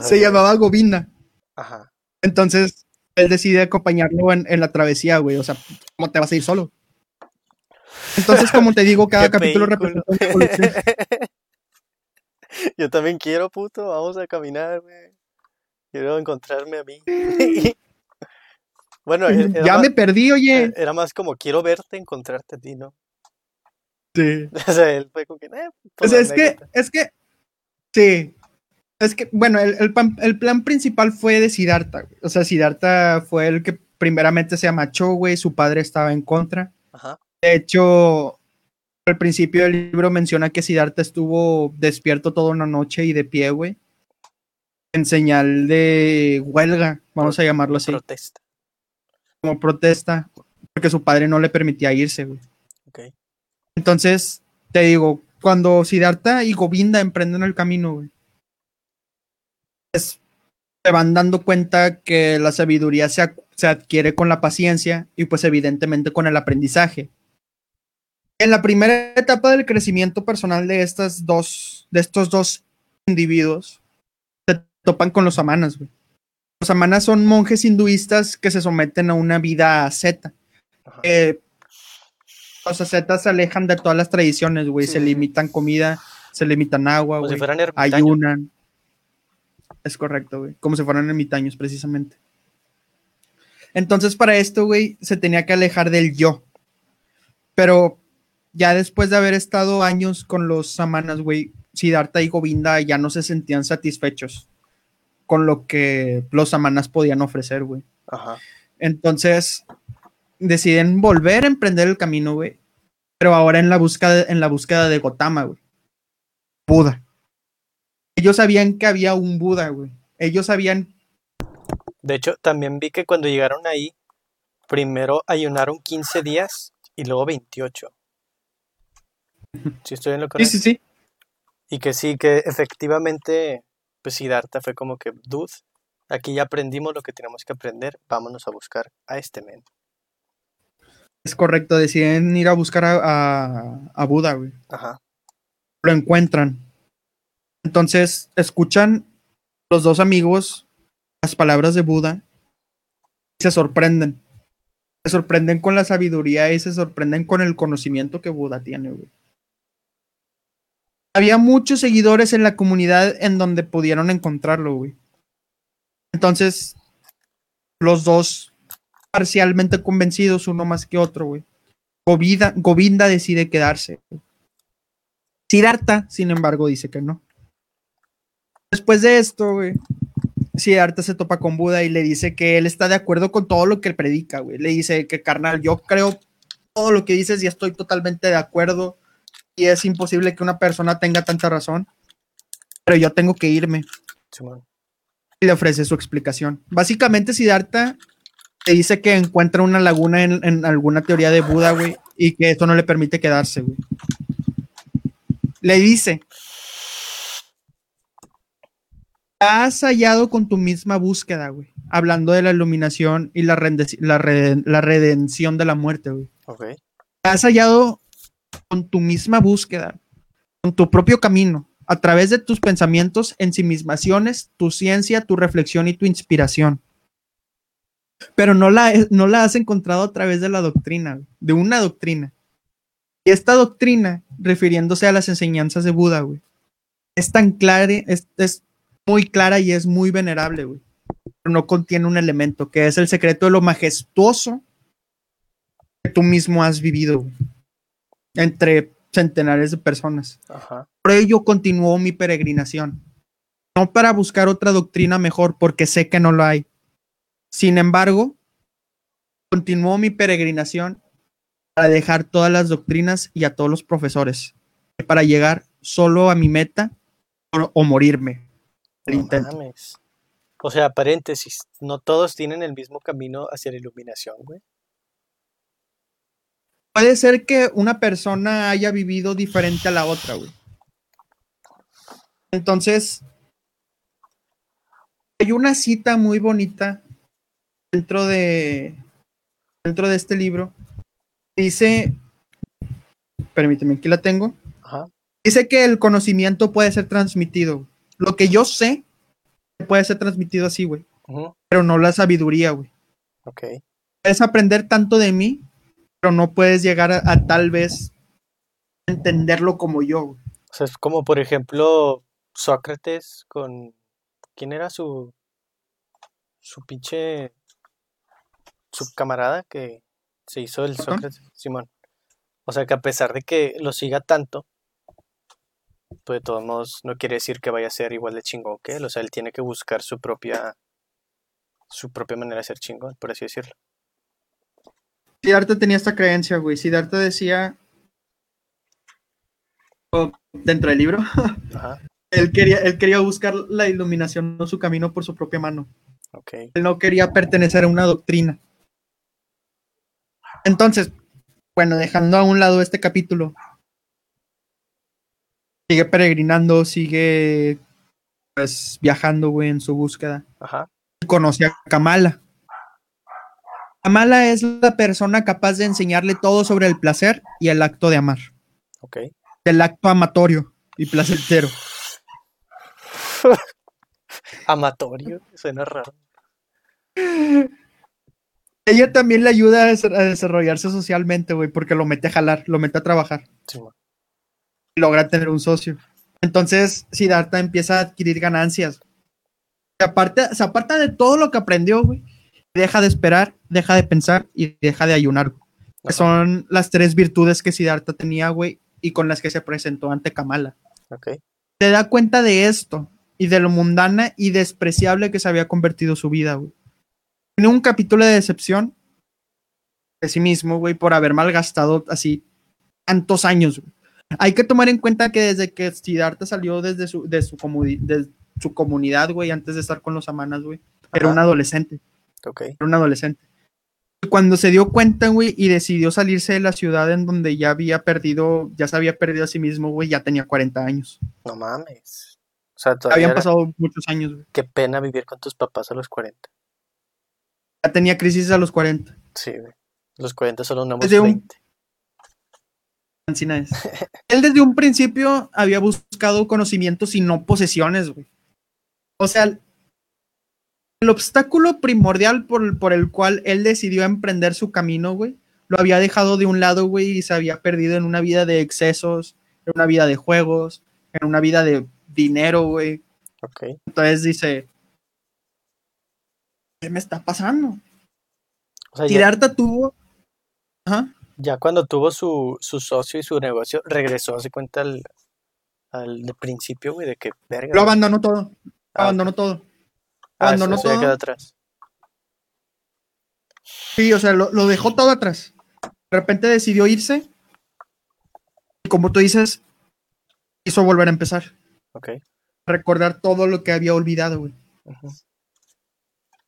Speaker 2: Se llamaba Govinda.
Speaker 1: Ajá.
Speaker 2: Entonces, él decide acompañarlo en, en la travesía, güey. O sea, ¿cómo te vas a ir solo? Entonces, como te digo, cada capítulo
Speaker 1: película.
Speaker 2: representa una.
Speaker 1: Yo también quiero, puto. Vamos a caminar, güey. Quiero encontrarme a mí. Bueno, e-
Speaker 2: Ya
Speaker 1: más,
Speaker 2: me perdí, oye.
Speaker 1: era más como quiero verte, encontrarte a ti, ¿no?
Speaker 2: Sí.
Speaker 1: O sea, él fue como que, eh,
Speaker 2: O sea, es que, es que, sí. Es que, bueno, el, el pan- el plan principal fue de Siddhartha, güey. O sea, Siddhartha fue el que primeramente se amachó, güey. Su padre estaba en contra.
Speaker 1: Ajá.
Speaker 2: De hecho, al principio del libro menciona que Siddhartha estuvo despierto toda una noche y de pie, güey. En señal de huelga, vamos a llamarlo así,
Speaker 1: Protesta.
Speaker 2: Como protesta, porque su padre no le permitía irse, güey.
Speaker 1: Ok.
Speaker 2: Entonces, te digo, cuando Siddhartha y Govinda emprenden el camino, güey, es- se van dando cuenta que la sabiduría se, se adquiere con la paciencia y pues evidentemente con el aprendizaje. En la primera etapa del crecimiento personal de estas dos, de estos dos individuos, se topan con los samanas, güey. Los samanas son monjes hinduistas que se someten a una vida.
Speaker 1: Ajá.
Speaker 2: Eh, los ascetas se alejan de todas las tradiciones, güey.
Speaker 1: Sí,
Speaker 2: se limitan comida, se limitan agua,
Speaker 1: Como si
Speaker 2: güey.
Speaker 1: fueran ermitaños.
Speaker 2: Ayunan. Es correcto, güey. Como si fueran ermitaños, precisamente. Entonces, para esto, güey, se tenía que alejar del yo. Pero ya después de haber estado años con los samanas, güey, Siddhartha y Govinda ya no se sentían satisfechos con lo que los samanas podían ofrecer, güey.
Speaker 1: Ajá.
Speaker 2: Entonces deciden volver a emprender el camino, güey. Pero ahora en la búsqueda, en la búsqueda de Gotama, güey. Buda. Ellos sabían que había un Buda, güey. Ellos sabían,
Speaker 1: De hecho, también vi que cuando llegaron ahí, primero ayunaron 15 días y luego 28. Si estoy en lo
Speaker 2: sí,
Speaker 1: correcto.
Speaker 2: sí, sí.
Speaker 1: Y que sí, que efectivamente, pues Siddhartha fue como que, dude, aquí ya aprendimos lo que tenemos que aprender, vámonos a buscar a este men.
Speaker 2: Es correcto. Deciden ir a buscar a, a- a Buda, güey.
Speaker 1: Ajá.
Speaker 2: Lo encuentran. Entonces escuchan los dos amigos las palabras de Buda y se sorprenden. Se sorprenden con la sabiduría y se sorprenden con el conocimiento que Buda tiene, güey. Había muchos seguidores en la comunidad en donde pudieron encontrarlo, güey. Entonces, los dos parcialmente convencidos, uno más que otro, güey. Govinda, Govinda decide quedarse. Siddhartha, sin embargo, dice que no. Después de esto, güey, Siddhartha se topa con Buda y le dice que él está de acuerdo con todo lo que él predica, güey. Le dice que, carnal, yo creo todo lo que dices y estoy totalmente de acuerdo. Y es imposible que una persona tenga tanta razón. Pero yo tengo que irme. Y le ofrece su explicación. Básicamente, Siddhartha le dice que encuentra una laguna en, en alguna teoría de Buda, güey, y que esto no le permite quedarse, güey. Le dice, has hallado con tu misma búsqueda, güey, hablando de la iluminación y la, redención de la muerte, güey. Has hallado con tu misma búsqueda, con tu propio camino, a través de tus pensamientos, ensimismaciones, tu ciencia, tu reflexión y tu inspiración. Pero no la, no la has encontrado a través de la doctrina, de una doctrina. Y esta doctrina, refiriéndose a las enseñanzas de Buda, güey, es tan clara, es, es muy clara y es muy venerable, güey. Pero no contiene un elemento que es el secreto de lo majestuoso que tú mismo has vivido güey, entre centenares de personas.
Speaker 1: Ajá.
Speaker 2: Por ello continuó mi peregrinación. No para buscar otra doctrina mejor, porque sé que no lo hay. Sin embargo, continuó mi peregrinación para dejar todas las doctrinas y a todos los profesores, para llegar solo a mi meta o, o morirme. El
Speaker 1: No
Speaker 2: intento.
Speaker 1: mames. O sea, paréntesis, no todos tienen el mismo camino hacia la iluminación, güey.
Speaker 2: Puede ser que una persona haya vivido diferente a la otra, güey. Entonces, hay una cita muy bonita dentro de dentro de este libro. Dice, permíteme, aquí la tengo.
Speaker 1: Ajá.
Speaker 2: Dice que el conocimiento puede ser transmitido. Lo que yo sé puede ser transmitido así, güey, pero no la sabiduría, güey.
Speaker 1: Ok.
Speaker 2: Puedes aprender tanto de mí, pero no puedes llegar a, a tal vez entenderlo como yo. güey.
Speaker 1: O sea, es como por ejemplo Sócrates con ¿quién era su su pinche su camarada que se hizo el. Sócrates? Simón. O sea, que a pesar de que lo siga tanto, pues de todos modos no quiere decir que vaya a ser igual de chingón que él. O sea, él tiene que buscar su propia su propia manera de ser chingón, por así decirlo.
Speaker 2: Siddhartha tenía esta creencia, güey. Siddhartha decía o dentro del libro,
Speaker 1: Ajá.
Speaker 2: él quería, él quería buscar la iluminación, no su camino por su propia mano.
Speaker 1: Ok.
Speaker 2: Él no quería pertenecer a una doctrina. Entonces, bueno, dejando a un lado este capítulo, sigue peregrinando, sigue pues viajando, güey, en su búsqueda.
Speaker 1: Ajá.
Speaker 2: Conoce a Kamala. Kamala es la persona capaz de enseñarle todo sobre el placer y el acto de amar.
Speaker 1: Ok.
Speaker 2: El acto amatorio y placentero.
Speaker 1: Amatorio, suena raro.
Speaker 2: Ella también le ayuda a des- a desarrollarse socialmente, güey, porque lo mete a jalar, lo mete a trabajar.
Speaker 1: Simón.
Speaker 2: y logra tener un socio. Entonces, Siddhartha empieza a adquirir ganancias. Se aparta, se aparta de todo lo que aprendió, güey. Deja de esperar, deja de pensar y deja de ayunar. Que son las tres virtudes que Siddhartha tenía, güey, y con las que se presentó ante Kamala.
Speaker 1: Ok.
Speaker 2: Se da cuenta de esto y de lo mundana y despreciable que se había convertido su vida, güey. Tiene un capítulo de decepción de sí mismo, güey, por haber malgastado así tantos años, güey. Hay que tomar en cuenta que desde que Siddhartha salió desde su, de su, de su comunidad, güey, antes de estar con los amanas, güey, era un adolescente, Era un adolescente. Y Cuando se dio cuenta, güey, y decidió salirse de la ciudad en donde ya había perdido, ya se había perdido a sí mismo, güey, ya tenía 40 años.
Speaker 1: No mames. O sea, todavía
Speaker 2: Habían
Speaker 1: era-
Speaker 2: pasado muchos años, güey.
Speaker 1: qué pena vivir con tus papás a los 40.
Speaker 2: Ya tenía crisis a los 40.
Speaker 1: Sí, güey. Los 40 solo andamos
Speaker 2: Desde un-
Speaker 1: 20.
Speaker 2: Ancina es. Él desde un principio había buscado conocimientos y no posesiones, güey. O sea, el obstáculo primordial por, por el cual él decidió emprender su camino, güey, lo había dejado de un lado, güey, y se había perdido en una vida de excesos, en una vida de juegos, en una vida de dinero, güey.
Speaker 1: Ok.
Speaker 2: Entonces dice, ¿qué me está pasando?
Speaker 1: O sea, ya,
Speaker 2: Siddhartha tuvo... Ajá.
Speaker 1: ya cuando tuvo su, su socio y su negocio, regresó, hace cuenta al, al principio, güey, de que verga.
Speaker 2: Lo abandonó todo.
Speaker 1: Ah,
Speaker 2: Abandonó todo.
Speaker 1: Ah,
Speaker 2: abandonó
Speaker 1: ya
Speaker 2: todo.
Speaker 1: quedó atrás.
Speaker 2: Sí, o sea, lo, lo dejó todo atrás. De repente decidió irse. Y como tú dices, quiso volver a empezar.
Speaker 1: Ok.
Speaker 2: Recordar todo lo que había olvidado, güey.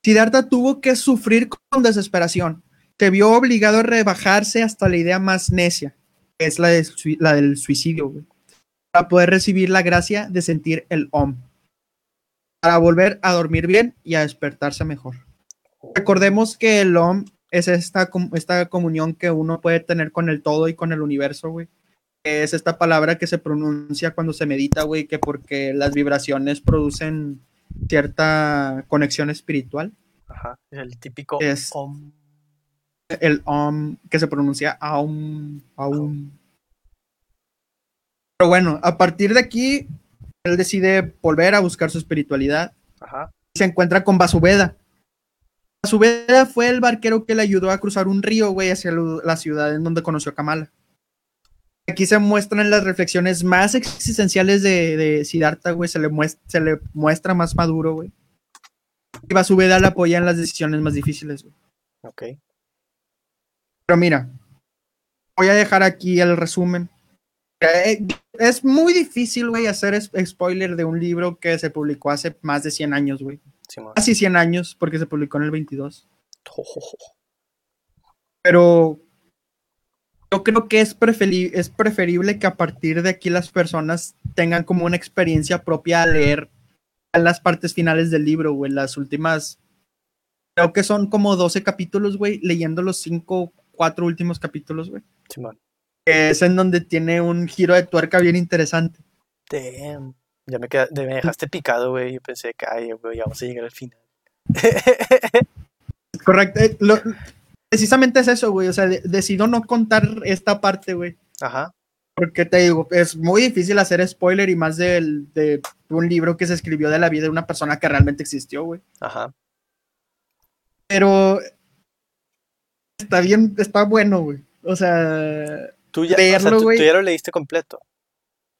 Speaker 2: Siddhartha tuvo que sufrir con desesperación. Se vio obligado a rebajarse hasta la idea más necia, que es la, de la del suicidio, güey. Para poder recibir la gracia de sentir el OM. Para volver a dormir bien y a despertarse mejor. Recordemos que el OM es esta, esta comunión que uno puede tener con el todo y con el universo, güey. Es esta palabra que se pronuncia cuando se medita, güey, que porque las vibraciones producen cierta conexión espiritual.
Speaker 1: Ajá. El típico
Speaker 2: Es-
Speaker 1: om.
Speaker 2: El OM que se pronuncia aum, aum. Pero bueno, a partir de aquí, él decide volver a buscar su espiritualidad
Speaker 1: Ajá.
Speaker 2: y se encuentra con Vasubeda. Vasubeda fue el barquero que le ayudó a cruzar un río, güey, hacia la ciudad en donde conoció a Kamala. Aquí se muestran las reflexiones más existenciales de, de Siddhartha, güey. Se le, se le muestra más maduro, güey. Y Vasubeda le apoya en las decisiones más difíciles, güey.
Speaker 1: Ok.
Speaker 2: Pero mira, voy a dejar aquí el resumen. Eh, Es muy difícil, güey, hacer spoiler de un libro que se publicó hace más de 100 años, güey.
Speaker 1: Simón.
Speaker 2: Casi 100 años, porque se publicó en el 22. Pero yo creo que es, preferi- es preferible que a partir de aquí las personas tengan como una experiencia propia al leer las partes finales del libro, güey, las últimas, creo que son como 12 capítulos, güey, leyendo los 5, 4 últimos capítulos, güey.
Speaker 1: Simón.
Speaker 2: Que Es en donde tiene un giro de tuerca bien interesante.
Speaker 1: Damn. Ya me, queda- me dejaste picado, güey. Yo pensé que, ay, güey, ya vamos a llegar al final.
Speaker 2: Correcto. eh, lo- precisamente es eso, güey. O sea, de- decido no contar esta parte, güey.
Speaker 1: Ajá.
Speaker 2: Porque te digo, es muy difícil hacer spoiler y más del- de un libro que se escribió de la vida de una persona que realmente existió, güey.
Speaker 1: Ajá.
Speaker 2: Pero está bien, está bueno, güey. O sea,
Speaker 1: Tú ya, o sea, tú- tú ya lo leíste completo.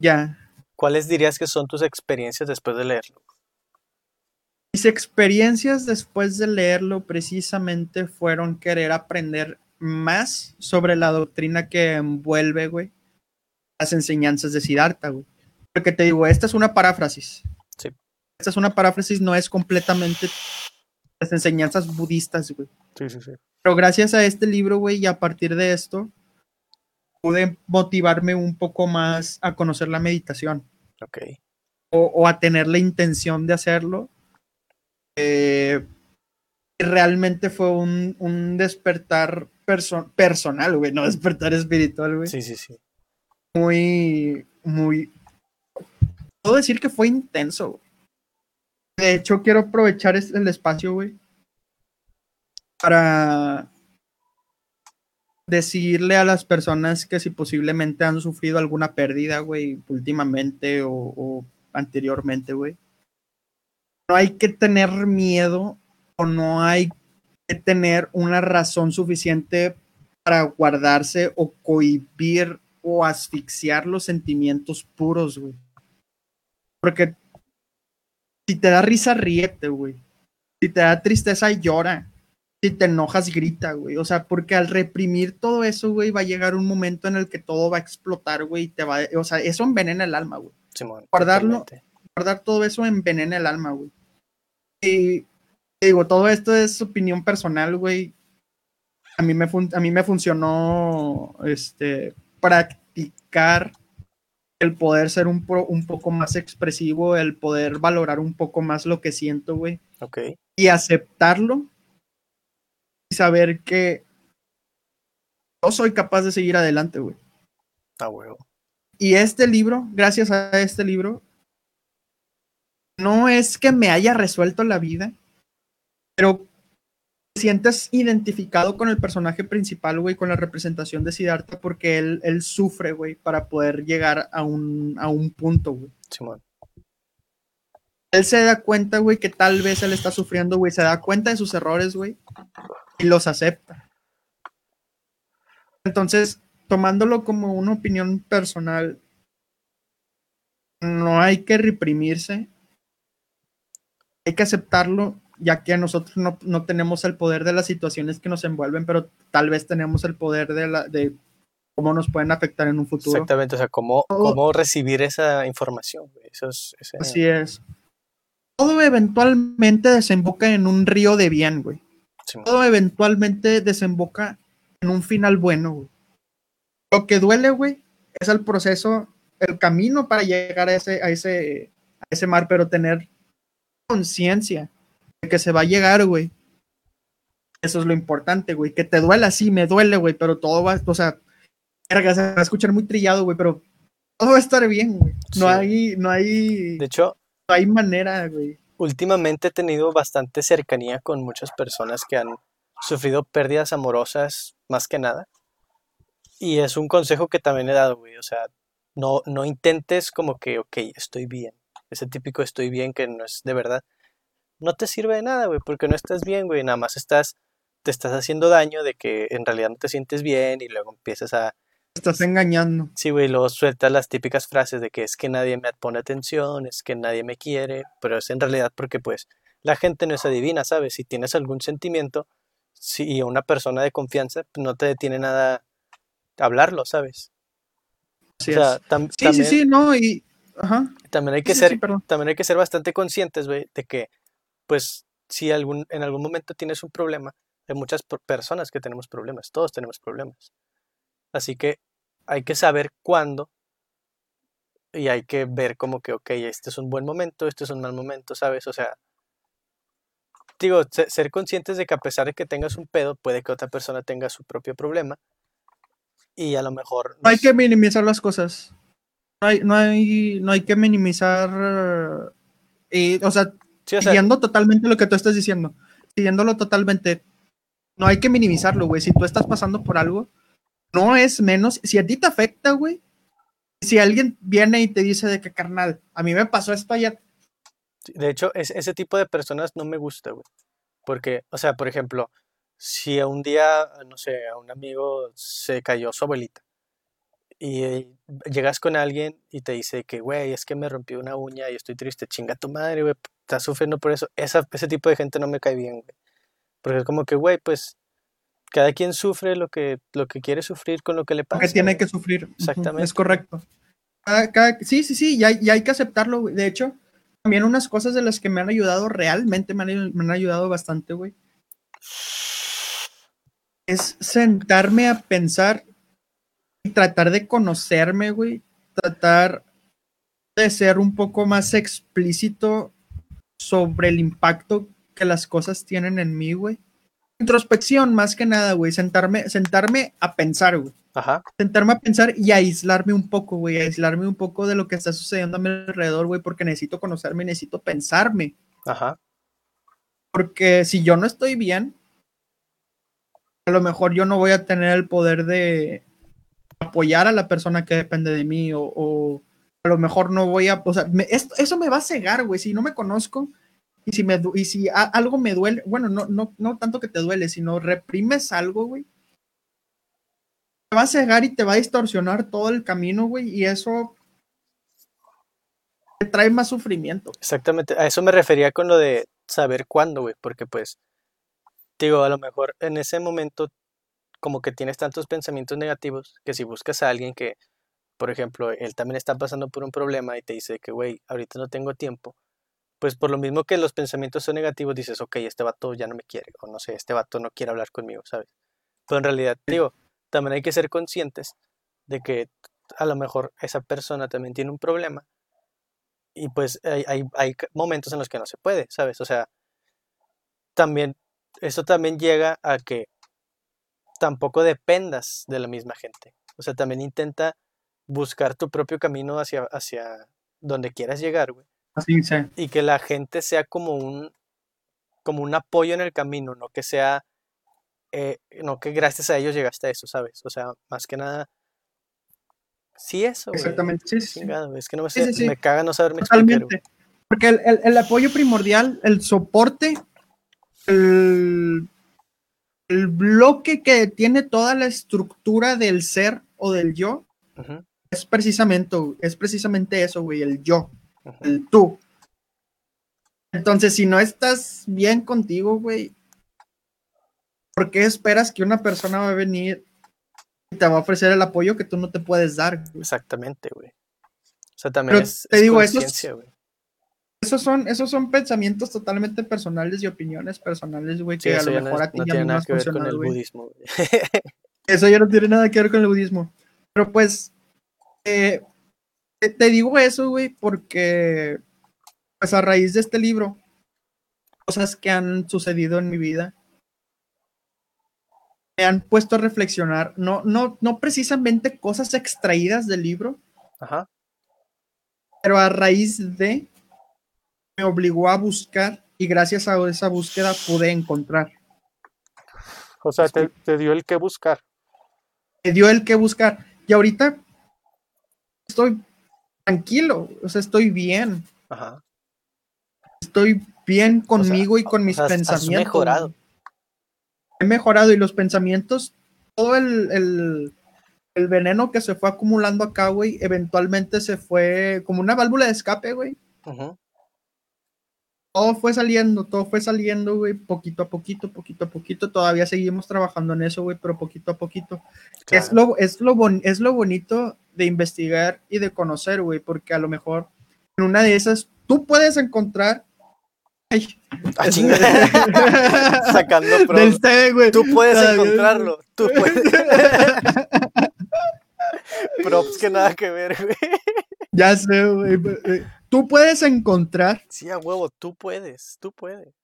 Speaker 2: ya.
Speaker 1: ¿Cuáles dirías que son tus experiencias después de leerlo?
Speaker 2: Mis experiencias después de leerlo precisamente fueron querer aprender más sobre la doctrina que envuelve, güey, las enseñanzas de Siddhartha, güey. Porque te digo, esta es una paráfrasis.
Speaker 1: Sí.
Speaker 2: Esta es una paráfrasis, no es completamente las enseñanzas budistas, güey.
Speaker 1: Sí, sí, sí.
Speaker 2: Pero gracias a este libro, güey, y a partir de esto, pude motivarme un poco más a conocer la meditación
Speaker 1: Ok.
Speaker 2: o, o a tener la intención de hacerlo. Eh, realmente fue un, un despertar perso- personal, güey, no despertar espiritual, güey.
Speaker 1: Sí, sí, sí.
Speaker 2: Muy, muy... Puedo decir que fue intenso, güey. De hecho, quiero aprovechar el espacio, güey, para decirle a las personas que si posiblemente han sufrido alguna pérdida, güey, últimamente o, anteriormente, güey. No hay que tener miedo o no hay que tener una razón suficiente para guardarse o cohibir o asfixiar los sentimientos puros, güey. Porque si te da risa, ríete, güey. Si te da tristeza, llora. Si te enojas, grita, güey. O sea, porque al reprimir todo eso, güey, va a llegar un momento en el que todo va a explotar, güey. y Te va, o sea, eso envenena el alma, güey.
Speaker 1: Simón.
Speaker 2: Guardarlo.
Speaker 1: totalmente.
Speaker 2: Guardar todo eso envenena el alma, güey. Y digo, todo esto es opinión personal, güey. A mí me, fun- a mí me funcionó este, practicar el poder ser un, pro- un poco más expresivo, el poder valorar un poco más lo que siento, güey
Speaker 1: Ok.
Speaker 2: y aceptarlo saber que yo soy capaz de seguir adelante, güey.
Speaker 1: A huevo.
Speaker 2: Y este libro, gracias a este libro, no es que me haya resuelto la vida, pero te sientes identificado con el personaje principal, güey, con la representación de Siddhartha, porque él, él sufre, güey, para poder llegar a un, a un punto, güey.
Speaker 1: Simón.
Speaker 2: él se da cuenta, güey, que tal vez él está sufriendo, güey, se da cuenta de sus errores, güey, y los acepta. Entonces, tomándolo como una opinión personal, no hay que reprimirse, hay que aceptarlo, ya que nosotros no, no tenemos el poder de las situaciones que nos envuelven, pero tal vez tenemos el poder de, la, de cómo nos pueden afectar en un futuro.
Speaker 1: Exactamente. O sea, cómo, cómo recibir esa información. Eso es. ese-
Speaker 2: Así es. Todo eventualmente desemboca en un río de bien, güey. Todo eventualmente desemboca en un final bueno, güey. Lo que duele, güey, es el proceso, el camino para llegar a ese, a ese, a ese mar, pero tener conciencia de que se va a llegar, güey. Eso es lo importante, güey. Que te duela, sí, me duele, güey, pero todo va, o sea, verga, se va a escuchar muy trillado, güey, pero todo va a estar bien, güey. No
Speaker 1: Sí.
Speaker 2: hay, no hay,
Speaker 1: De hecho,
Speaker 2: no hay manera, güey.
Speaker 1: Últimamente he tenido bastante cercanía con muchas personas que han sufrido pérdidas amorosas más que nada. Y es un consejo que también he dado, güey. O sea, no, no intentes como que, ok, estoy bien. Ese típico estoy bien que no es de verdad. No te sirve de nada, güey, porque no estás bien, güey. Nada más estás, te estás haciendo daño de que en realidad no te sientes bien y luego empiezas a,
Speaker 2: Estás engañando.
Speaker 1: Sí, güey, luego sueltas las típicas frases de que es que nadie me pone atención, es que nadie me quiere, pero es en realidad porque pues la gente no es adivina, ¿sabes? Si tienes algún sentimiento, si una persona de confianza pues, no te detiene nada hablarlo, ¿sabes?
Speaker 2: Así
Speaker 1: o sea,
Speaker 2: es.
Speaker 1: tam-
Speaker 2: Sí,
Speaker 1: también,
Speaker 2: sí, sí, no, y. Ajá.
Speaker 1: también hay que
Speaker 2: Sí,
Speaker 1: ser,
Speaker 2: sí,
Speaker 1: también hay que ser bastante conscientes, güey, de que, pues, si algún, en algún momento tienes un problema, hay muchas per- personas que tenemos problemas, todos tenemos problemas. Así que hay que saber cuándo y hay que ver como que, ok, este es un buen momento, este es un mal momento, ¿sabes? O sea, digo, se- ser conscientes de que a pesar de que tengas un pedo, puede que otra persona tenga su propio problema y a lo mejor...
Speaker 2: No hay que minimizar las cosas. No hay, no hay, no hay que minimizar. eh, o sea,
Speaker 1: Sí, o sea,
Speaker 2: siguiendo totalmente lo que tú estás diciendo. Siguiéndolo totalmente. No hay que minimizarlo, güey. Si tú estás pasando por algo, no es menos. Si a ti te afecta, güey. Si alguien viene y te dice de que, carnal, a mí me pasó esto.
Speaker 1: Sí, De hecho, es- ese tipo de personas no me gusta, güey. Porque, o sea, por ejemplo, si un día, no sé, a un amigo se cayó su abuelita y eh, llegas con alguien y te dice que, güey, es que me rompí una uña y estoy triste, chinga tu madre, güey, estás sufriendo por eso. Ese tipo de gente no me cae bien, güey. Porque es como que, güey, pues cada quien sufre lo que, lo que quiere sufrir con lo que le pasa.
Speaker 2: Porque tiene que sufrir.
Speaker 1: Exactamente.
Speaker 2: Es correcto. Cada- cada- sí, sí, sí, y hay, y hay que aceptarlo, güey. De hecho, también unas cosas de las que me han ayudado, realmente me han, me han ayudado bastante, güey. Es sentarme a pensar y tratar de conocerme, güey. Tratar de ser un poco más explícito sobre el impacto que las cosas tienen en mí, güey. Introspección, más que nada, güey. Sentarme, sentarme a pensar, güey.
Speaker 1: Ajá,
Speaker 2: sentarme a pensar y aislarme un poco, güey, aislarme un poco de lo que está sucediendo a mi alrededor, güey, porque necesito conocerme, necesito pensarme,
Speaker 1: ajá,
Speaker 2: porque si yo no estoy bien, a lo mejor yo no voy a tener el poder de apoyar a la persona que depende de mí o, o a lo mejor no voy a, o sea, me- esto- eso me va a cegar, güey, si no me conozco y si me y si algo me duele, bueno, no no no tanto que te duele, sino reprimes algo, güey. Te va a cegar y te va a distorsionar todo el camino, güey, y eso te trae más sufrimiento.
Speaker 1: exactamente. A eso me refería con lo de saber cuándo, güey, porque pues, digo, a lo mejor en ese momento como que tienes tantos pensamientos negativos que si buscas a alguien que, por ejemplo, él también está pasando por un problema y te dice que, güey, ahorita no tengo tiempo, pues por lo mismo que los pensamientos son negativos, dices, ok, este vato ya no me quiere, o no sé, este vato no quiere hablar conmigo, ¿sabes? Pero en realidad, digo, también hay que ser conscientes de que a lo mejor esa persona también tiene un problema y pues hay, hay, hay momentos en los que no se puede, ¿sabes? O sea, también, eso también llega a que tampoco dependas de la misma gente. O sea, también intenta buscar tu propio camino hacia, hacia donde quieras llegar, güey.
Speaker 2: Así sé.
Speaker 1: Y que la gente sea como un, como un apoyo en el camino, no que sea, eh, no que gracias a ellos llegaste a eso, ¿sabes? O sea, más que nada, sí eso.
Speaker 2: Exactamente, sí.
Speaker 1: Chingado, es que no me, sé- caga no saberme explicar.
Speaker 2: Totalmente. Porque el, el- el apoyo primordial, el soporte, el, el bloque que tiene toda la estructura del ser o del yo, es precisamente, es precisamente eso, güey, el yo. El tú. Entonces, si no estás bien contigo, güey, ¿por qué esperas que una persona va a venir y te va a ofrecer el apoyo que tú no te puedes dar? güey?
Speaker 1: Exactamente, güey. O sea, también
Speaker 2: Pero
Speaker 1: es,
Speaker 2: te
Speaker 1: es
Speaker 2: digo, eso es-
Speaker 1: conciencia, güey.
Speaker 2: Esos son, esos son pensamientos totalmente personales y opiniones personales, güey,
Speaker 1: Sí,
Speaker 2: que a lo
Speaker 1: no,
Speaker 2: mejor
Speaker 1: es-
Speaker 2: a ti
Speaker 1: no
Speaker 2: ya
Speaker 1: tiene
Speaker 2: no
Speaker 1: nada que ver con el
Speaker 2: güey.
Speaker 1: budismo, güey.
Speaker 2: Eso ya no tiene nada que ver con el budismo. Pero pues, eh, te, digo eso, güey, porque pues a raíz de este libro, cosas que han sucedido en mi vida me han puesto a reflexionar, no, no, no precisamente cosas extraídas del libro,
Speaker 1: Ajá.
Speaker 2: pero a raíz de me obligó a buscar y gracias a esa búsqueda pude encontrar.
Speaker 1: O sea, te, te dio el que buscar.
Speaker 2: Me dio el que buscar. Y ahorita estoy tranquilo, o sea, estoy bien.
Speaker 1: Ajá.
Speaker 2: Estoy bien conmigo y con mis
Speaker 1: has- has
Speaker 2: pensamientos.
Speaker 1: mejorado.
Speaker 2: He mejorado y los pensamientos, todo el, el, el veneno que se fue acumulando acá, güey, eventualmente se fue como una válvula de escape, güey.
Speaker 1: Ujú.
Speaker 2: Todo fue saliendo, todo fue saliendo, güey, poquito a poquito, poquito a poquito. Todavía seguimos trabajando en eso, güey, pero poquito a poquito. Es, lo, es, lo bon- es lo bonito de investigar y de conocer, güey, porque a lo mejor en una de esas tú puedes encontrar. Ay.
Speaker 1: Ah, chinga. Sacando.
Speaker 2: Del C, güey.
Speaker 1: Tú puedes encontrarlo. Tú puedes. Props que nada que ver, güey.
Speaker 2: Ya sé, güey. eh, Tú puedes encontrar,
Speaker 1: Sí, a huevo, tú puedes, tú puedes.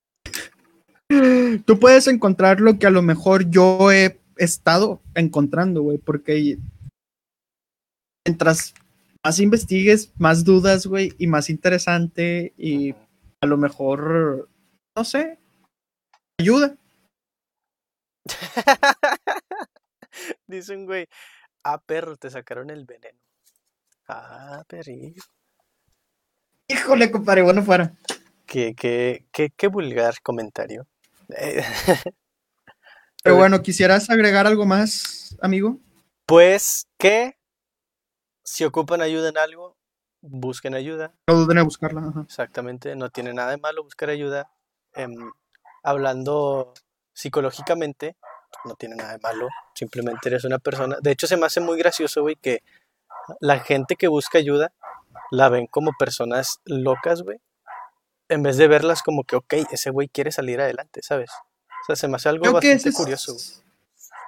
Speaker 2: tú puedes encontrar lo que a lo mejor yo he estado encontrando, güey, porque mientras más investigues, más dudas, güey, y más interesante y a lo mejor, no sé, ayuda.
Speaker 1: Dicen, güey, ah, perro, te sacaron el veneno. Ah, perrillo.
Speaker 2: Híjole, compadre, bueno fuera.
Speaker 1: Qué, qué, qué, qué vulgar comentario. Eh,
Speaker 2: Pero bueno, ¿quisieras agregar algo más, amigo?
Speaker 1: Pues que si ocupan ayuda en algo, busquen ayuda.
Speaker 2: No duden en buscarla. ajá.
Speaker 1: Exactamente, no tiene nada de malo buscar ayuda. Em, hablando psicológicamente, no tiene nada de malo. Simplemente eres una persona. De hecho, se me hace muy gracioso, güey, que la gente que busca ayuda la ven como personas locas, güey. En vez de verlas como que, ok, ese güey quiere salir adelante, ¿sabes? O sea, se me hace algo
Speaker 2: Creo
Speaker 1: bastante curioso, güey.
Speaker 2: es,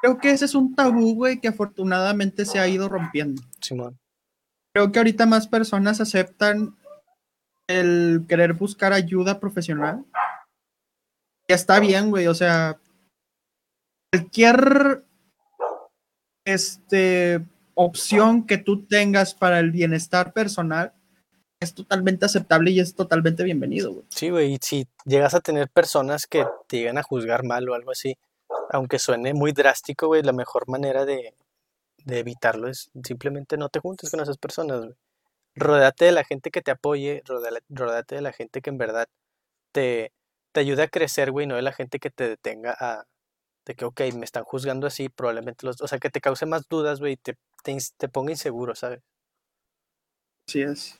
Speaker 2: creo que ese es un tabú, güey, que afortunadamente se ha ido rompiendo.
Speaker 1: Simón.
Speaker 2: Creo que ahorita más personas aceptan el querer buscar ayuda profesional. Ya está bien, güey. O sea, cualquier este, opción que tú tengas para el bienestar personal es totalmente aceptable y es totalmente bienvenido.
Speaker 1: Sí, güey, y si llegas a tener personas que te llegan a juzgar mal o algo así, aunque suene muy drástico, güey, la mejor manera de, de evitarlo es simplemente no te juntes con esas personas, güey. De la gente que te apoye, rodéate de la gente que en verdad te, te ayude a crecer, güey, no de la gente que te detenga a, de que, ok, me están juzgando así, probablemente los, o sea, que te cause más dudas, güey, y te, te, te ponga inseguro, ¿sabes?
Speaker 2: Así es.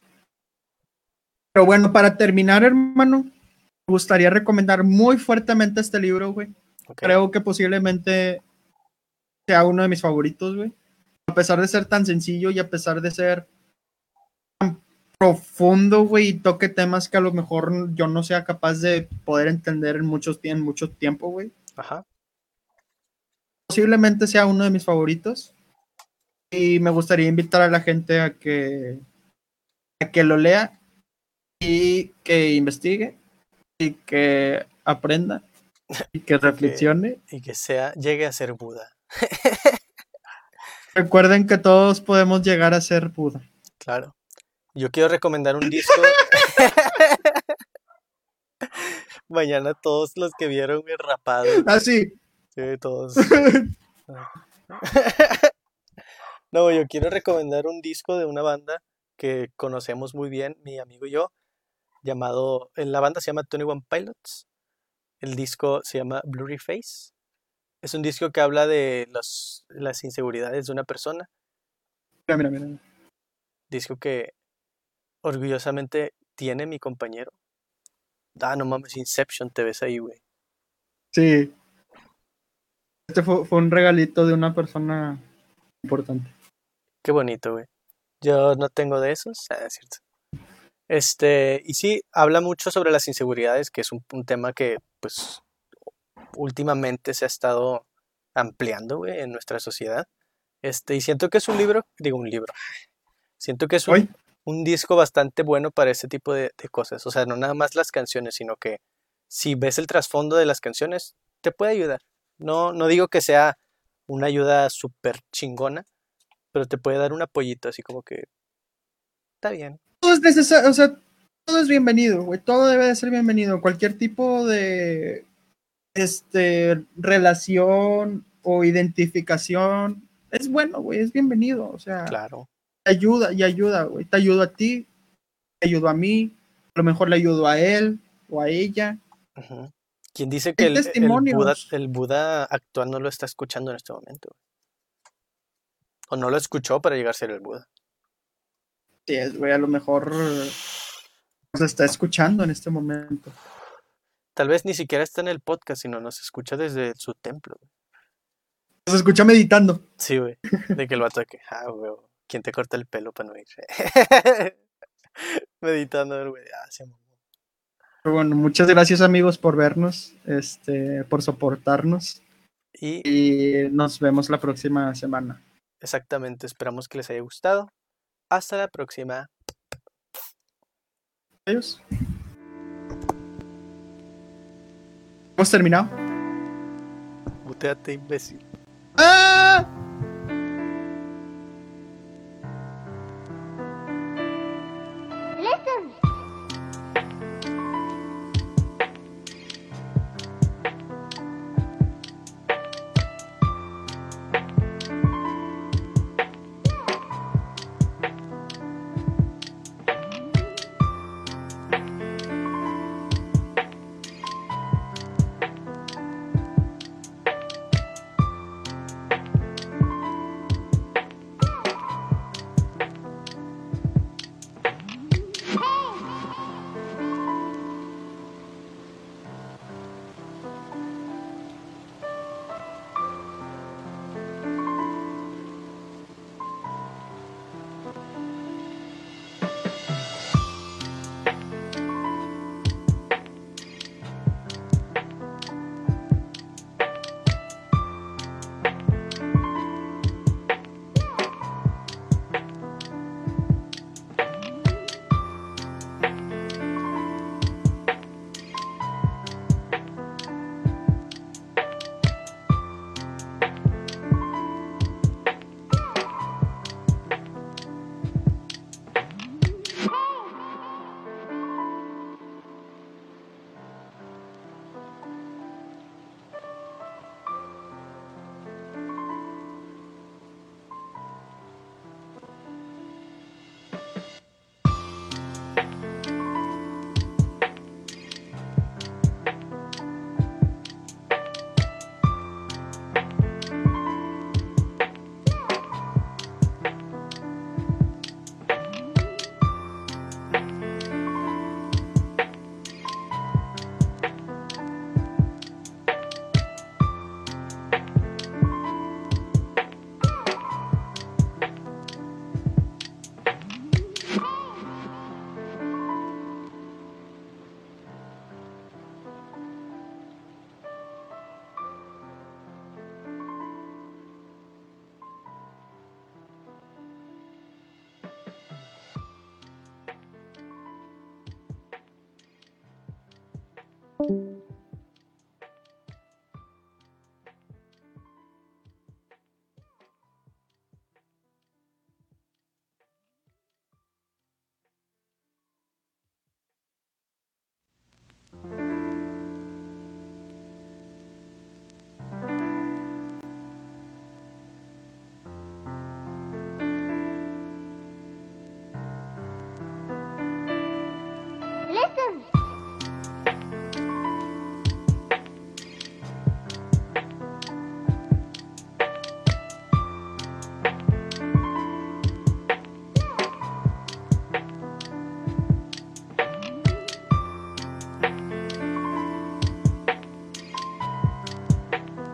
Speaker 2: Pero bueno, para terminar, hermano, me gustaría recomendar muy fuertemente este libro, güey. Creo que posiblemente sea uno de mis favoritos, güey. A pesar de ser tan sencillo y a pesar de ser tan profundo, güey, y toque temas que a lo mejor yo no sea capaz de poder entender en, muchos, en mucho tiempo, güey.
Speaker 1: Ajá.
Speaker 2: Posiblemente sea uno de mis favoritos. Y me gustaría invitar a la gente a que, a que lo lea y que investigue y que aprenda y que reflexione.
Speaker 1: Y que sea, llegue a ser Buda.
Speaker 2: Recuerden que todos podemos llegar a ser Buda.
Speaker 1: Claro. Yo quiero recomendar un disco. Mañana todos los que vieron el rapado,
Speaker 2: Así.
Speaker 1: Sí, todos. No, yo quiero recomendar un disco de una banda que conocemos muy bien, mi amigo y yo, llamado, en la banda se llama 21 Pilots. El disco se llama Blurry Face. Es un disco que habla de los, las inseguridades de una persona.
Speaker 2: Mira, mira, mira.
Speaker 1: disco que orgullosamente tiene mi compañero. Ah, no mames, Inception, te ves ahí, güey.
Speaker 2: Sí. Este fue, fue un regalito de una persona importante.
Speaker 1: Qué bonito, güey. Yo no tengo de esos, ah, es cierto. Este, y sí, habla mucho sobre las inseguridades, que es un, un tema que, pues, últimamente se ha estado ampliando, güey, en nuestra sociedad. Este, y siento que es un libro, digo un libro, siento que es un, un disco bastante bueno para ese tipo de, de cosas. O sea, no nada más las canciones, sino que si ves el trasfondo de las canciones, te puede ayudar. No, no digo que sea una ayuda súper chingona, pero te puede dar un apoyito, así como que está bien.
Speaker 2: Todo es necesario, o sea, todo es bienvenido, güey. Todo debe de ser bienvenido. Cualquier tipo de este relación o identificación es bueno, güey, es bienvenido. O sea,
Speaker 1: Claro.
Speaker 2: te ayuda y ayuda, güey. Te ayudo a ti, te ayudo a mí, a lo mejor le ayudo a él o a ella.
Speaker 1: Ujú. ¿Quién dice que el, el Buda,
Speaker 2: testimonios.
Speaker 1: el Buda actual no lo está escuchando en este momento? O no lo escuchó para llegar a ser el Buda.
Speaker 2: Sí, es, güey, a lo mejor Nos está escuchando en este momento.
Speaker 1: Tal vez ni siquiera está en el podcast, sino nos escucha desde su templo. güey.
Speaker 2: Nos escucha meditando.
Speaker 1: Sí, güey. De que el vato de que, ah, güey, ¿quién te corta el pelo para no ir? Meditando, güey. Ah, mamó.
Speaker 2: Bueno, muchas gracias amigos por vernos, este, por soportarnos
Speaker 1: Y
Speaker 2: y nos vemos la próxima semana.
Speaker 1: exactamente, esperamos que les haya gustado. Hasta la próxima.
Speaker 2: Adiós. Hemos terminado.
Speaker 1: Muteate, imbécil.
Speaker 2: ¡Ah!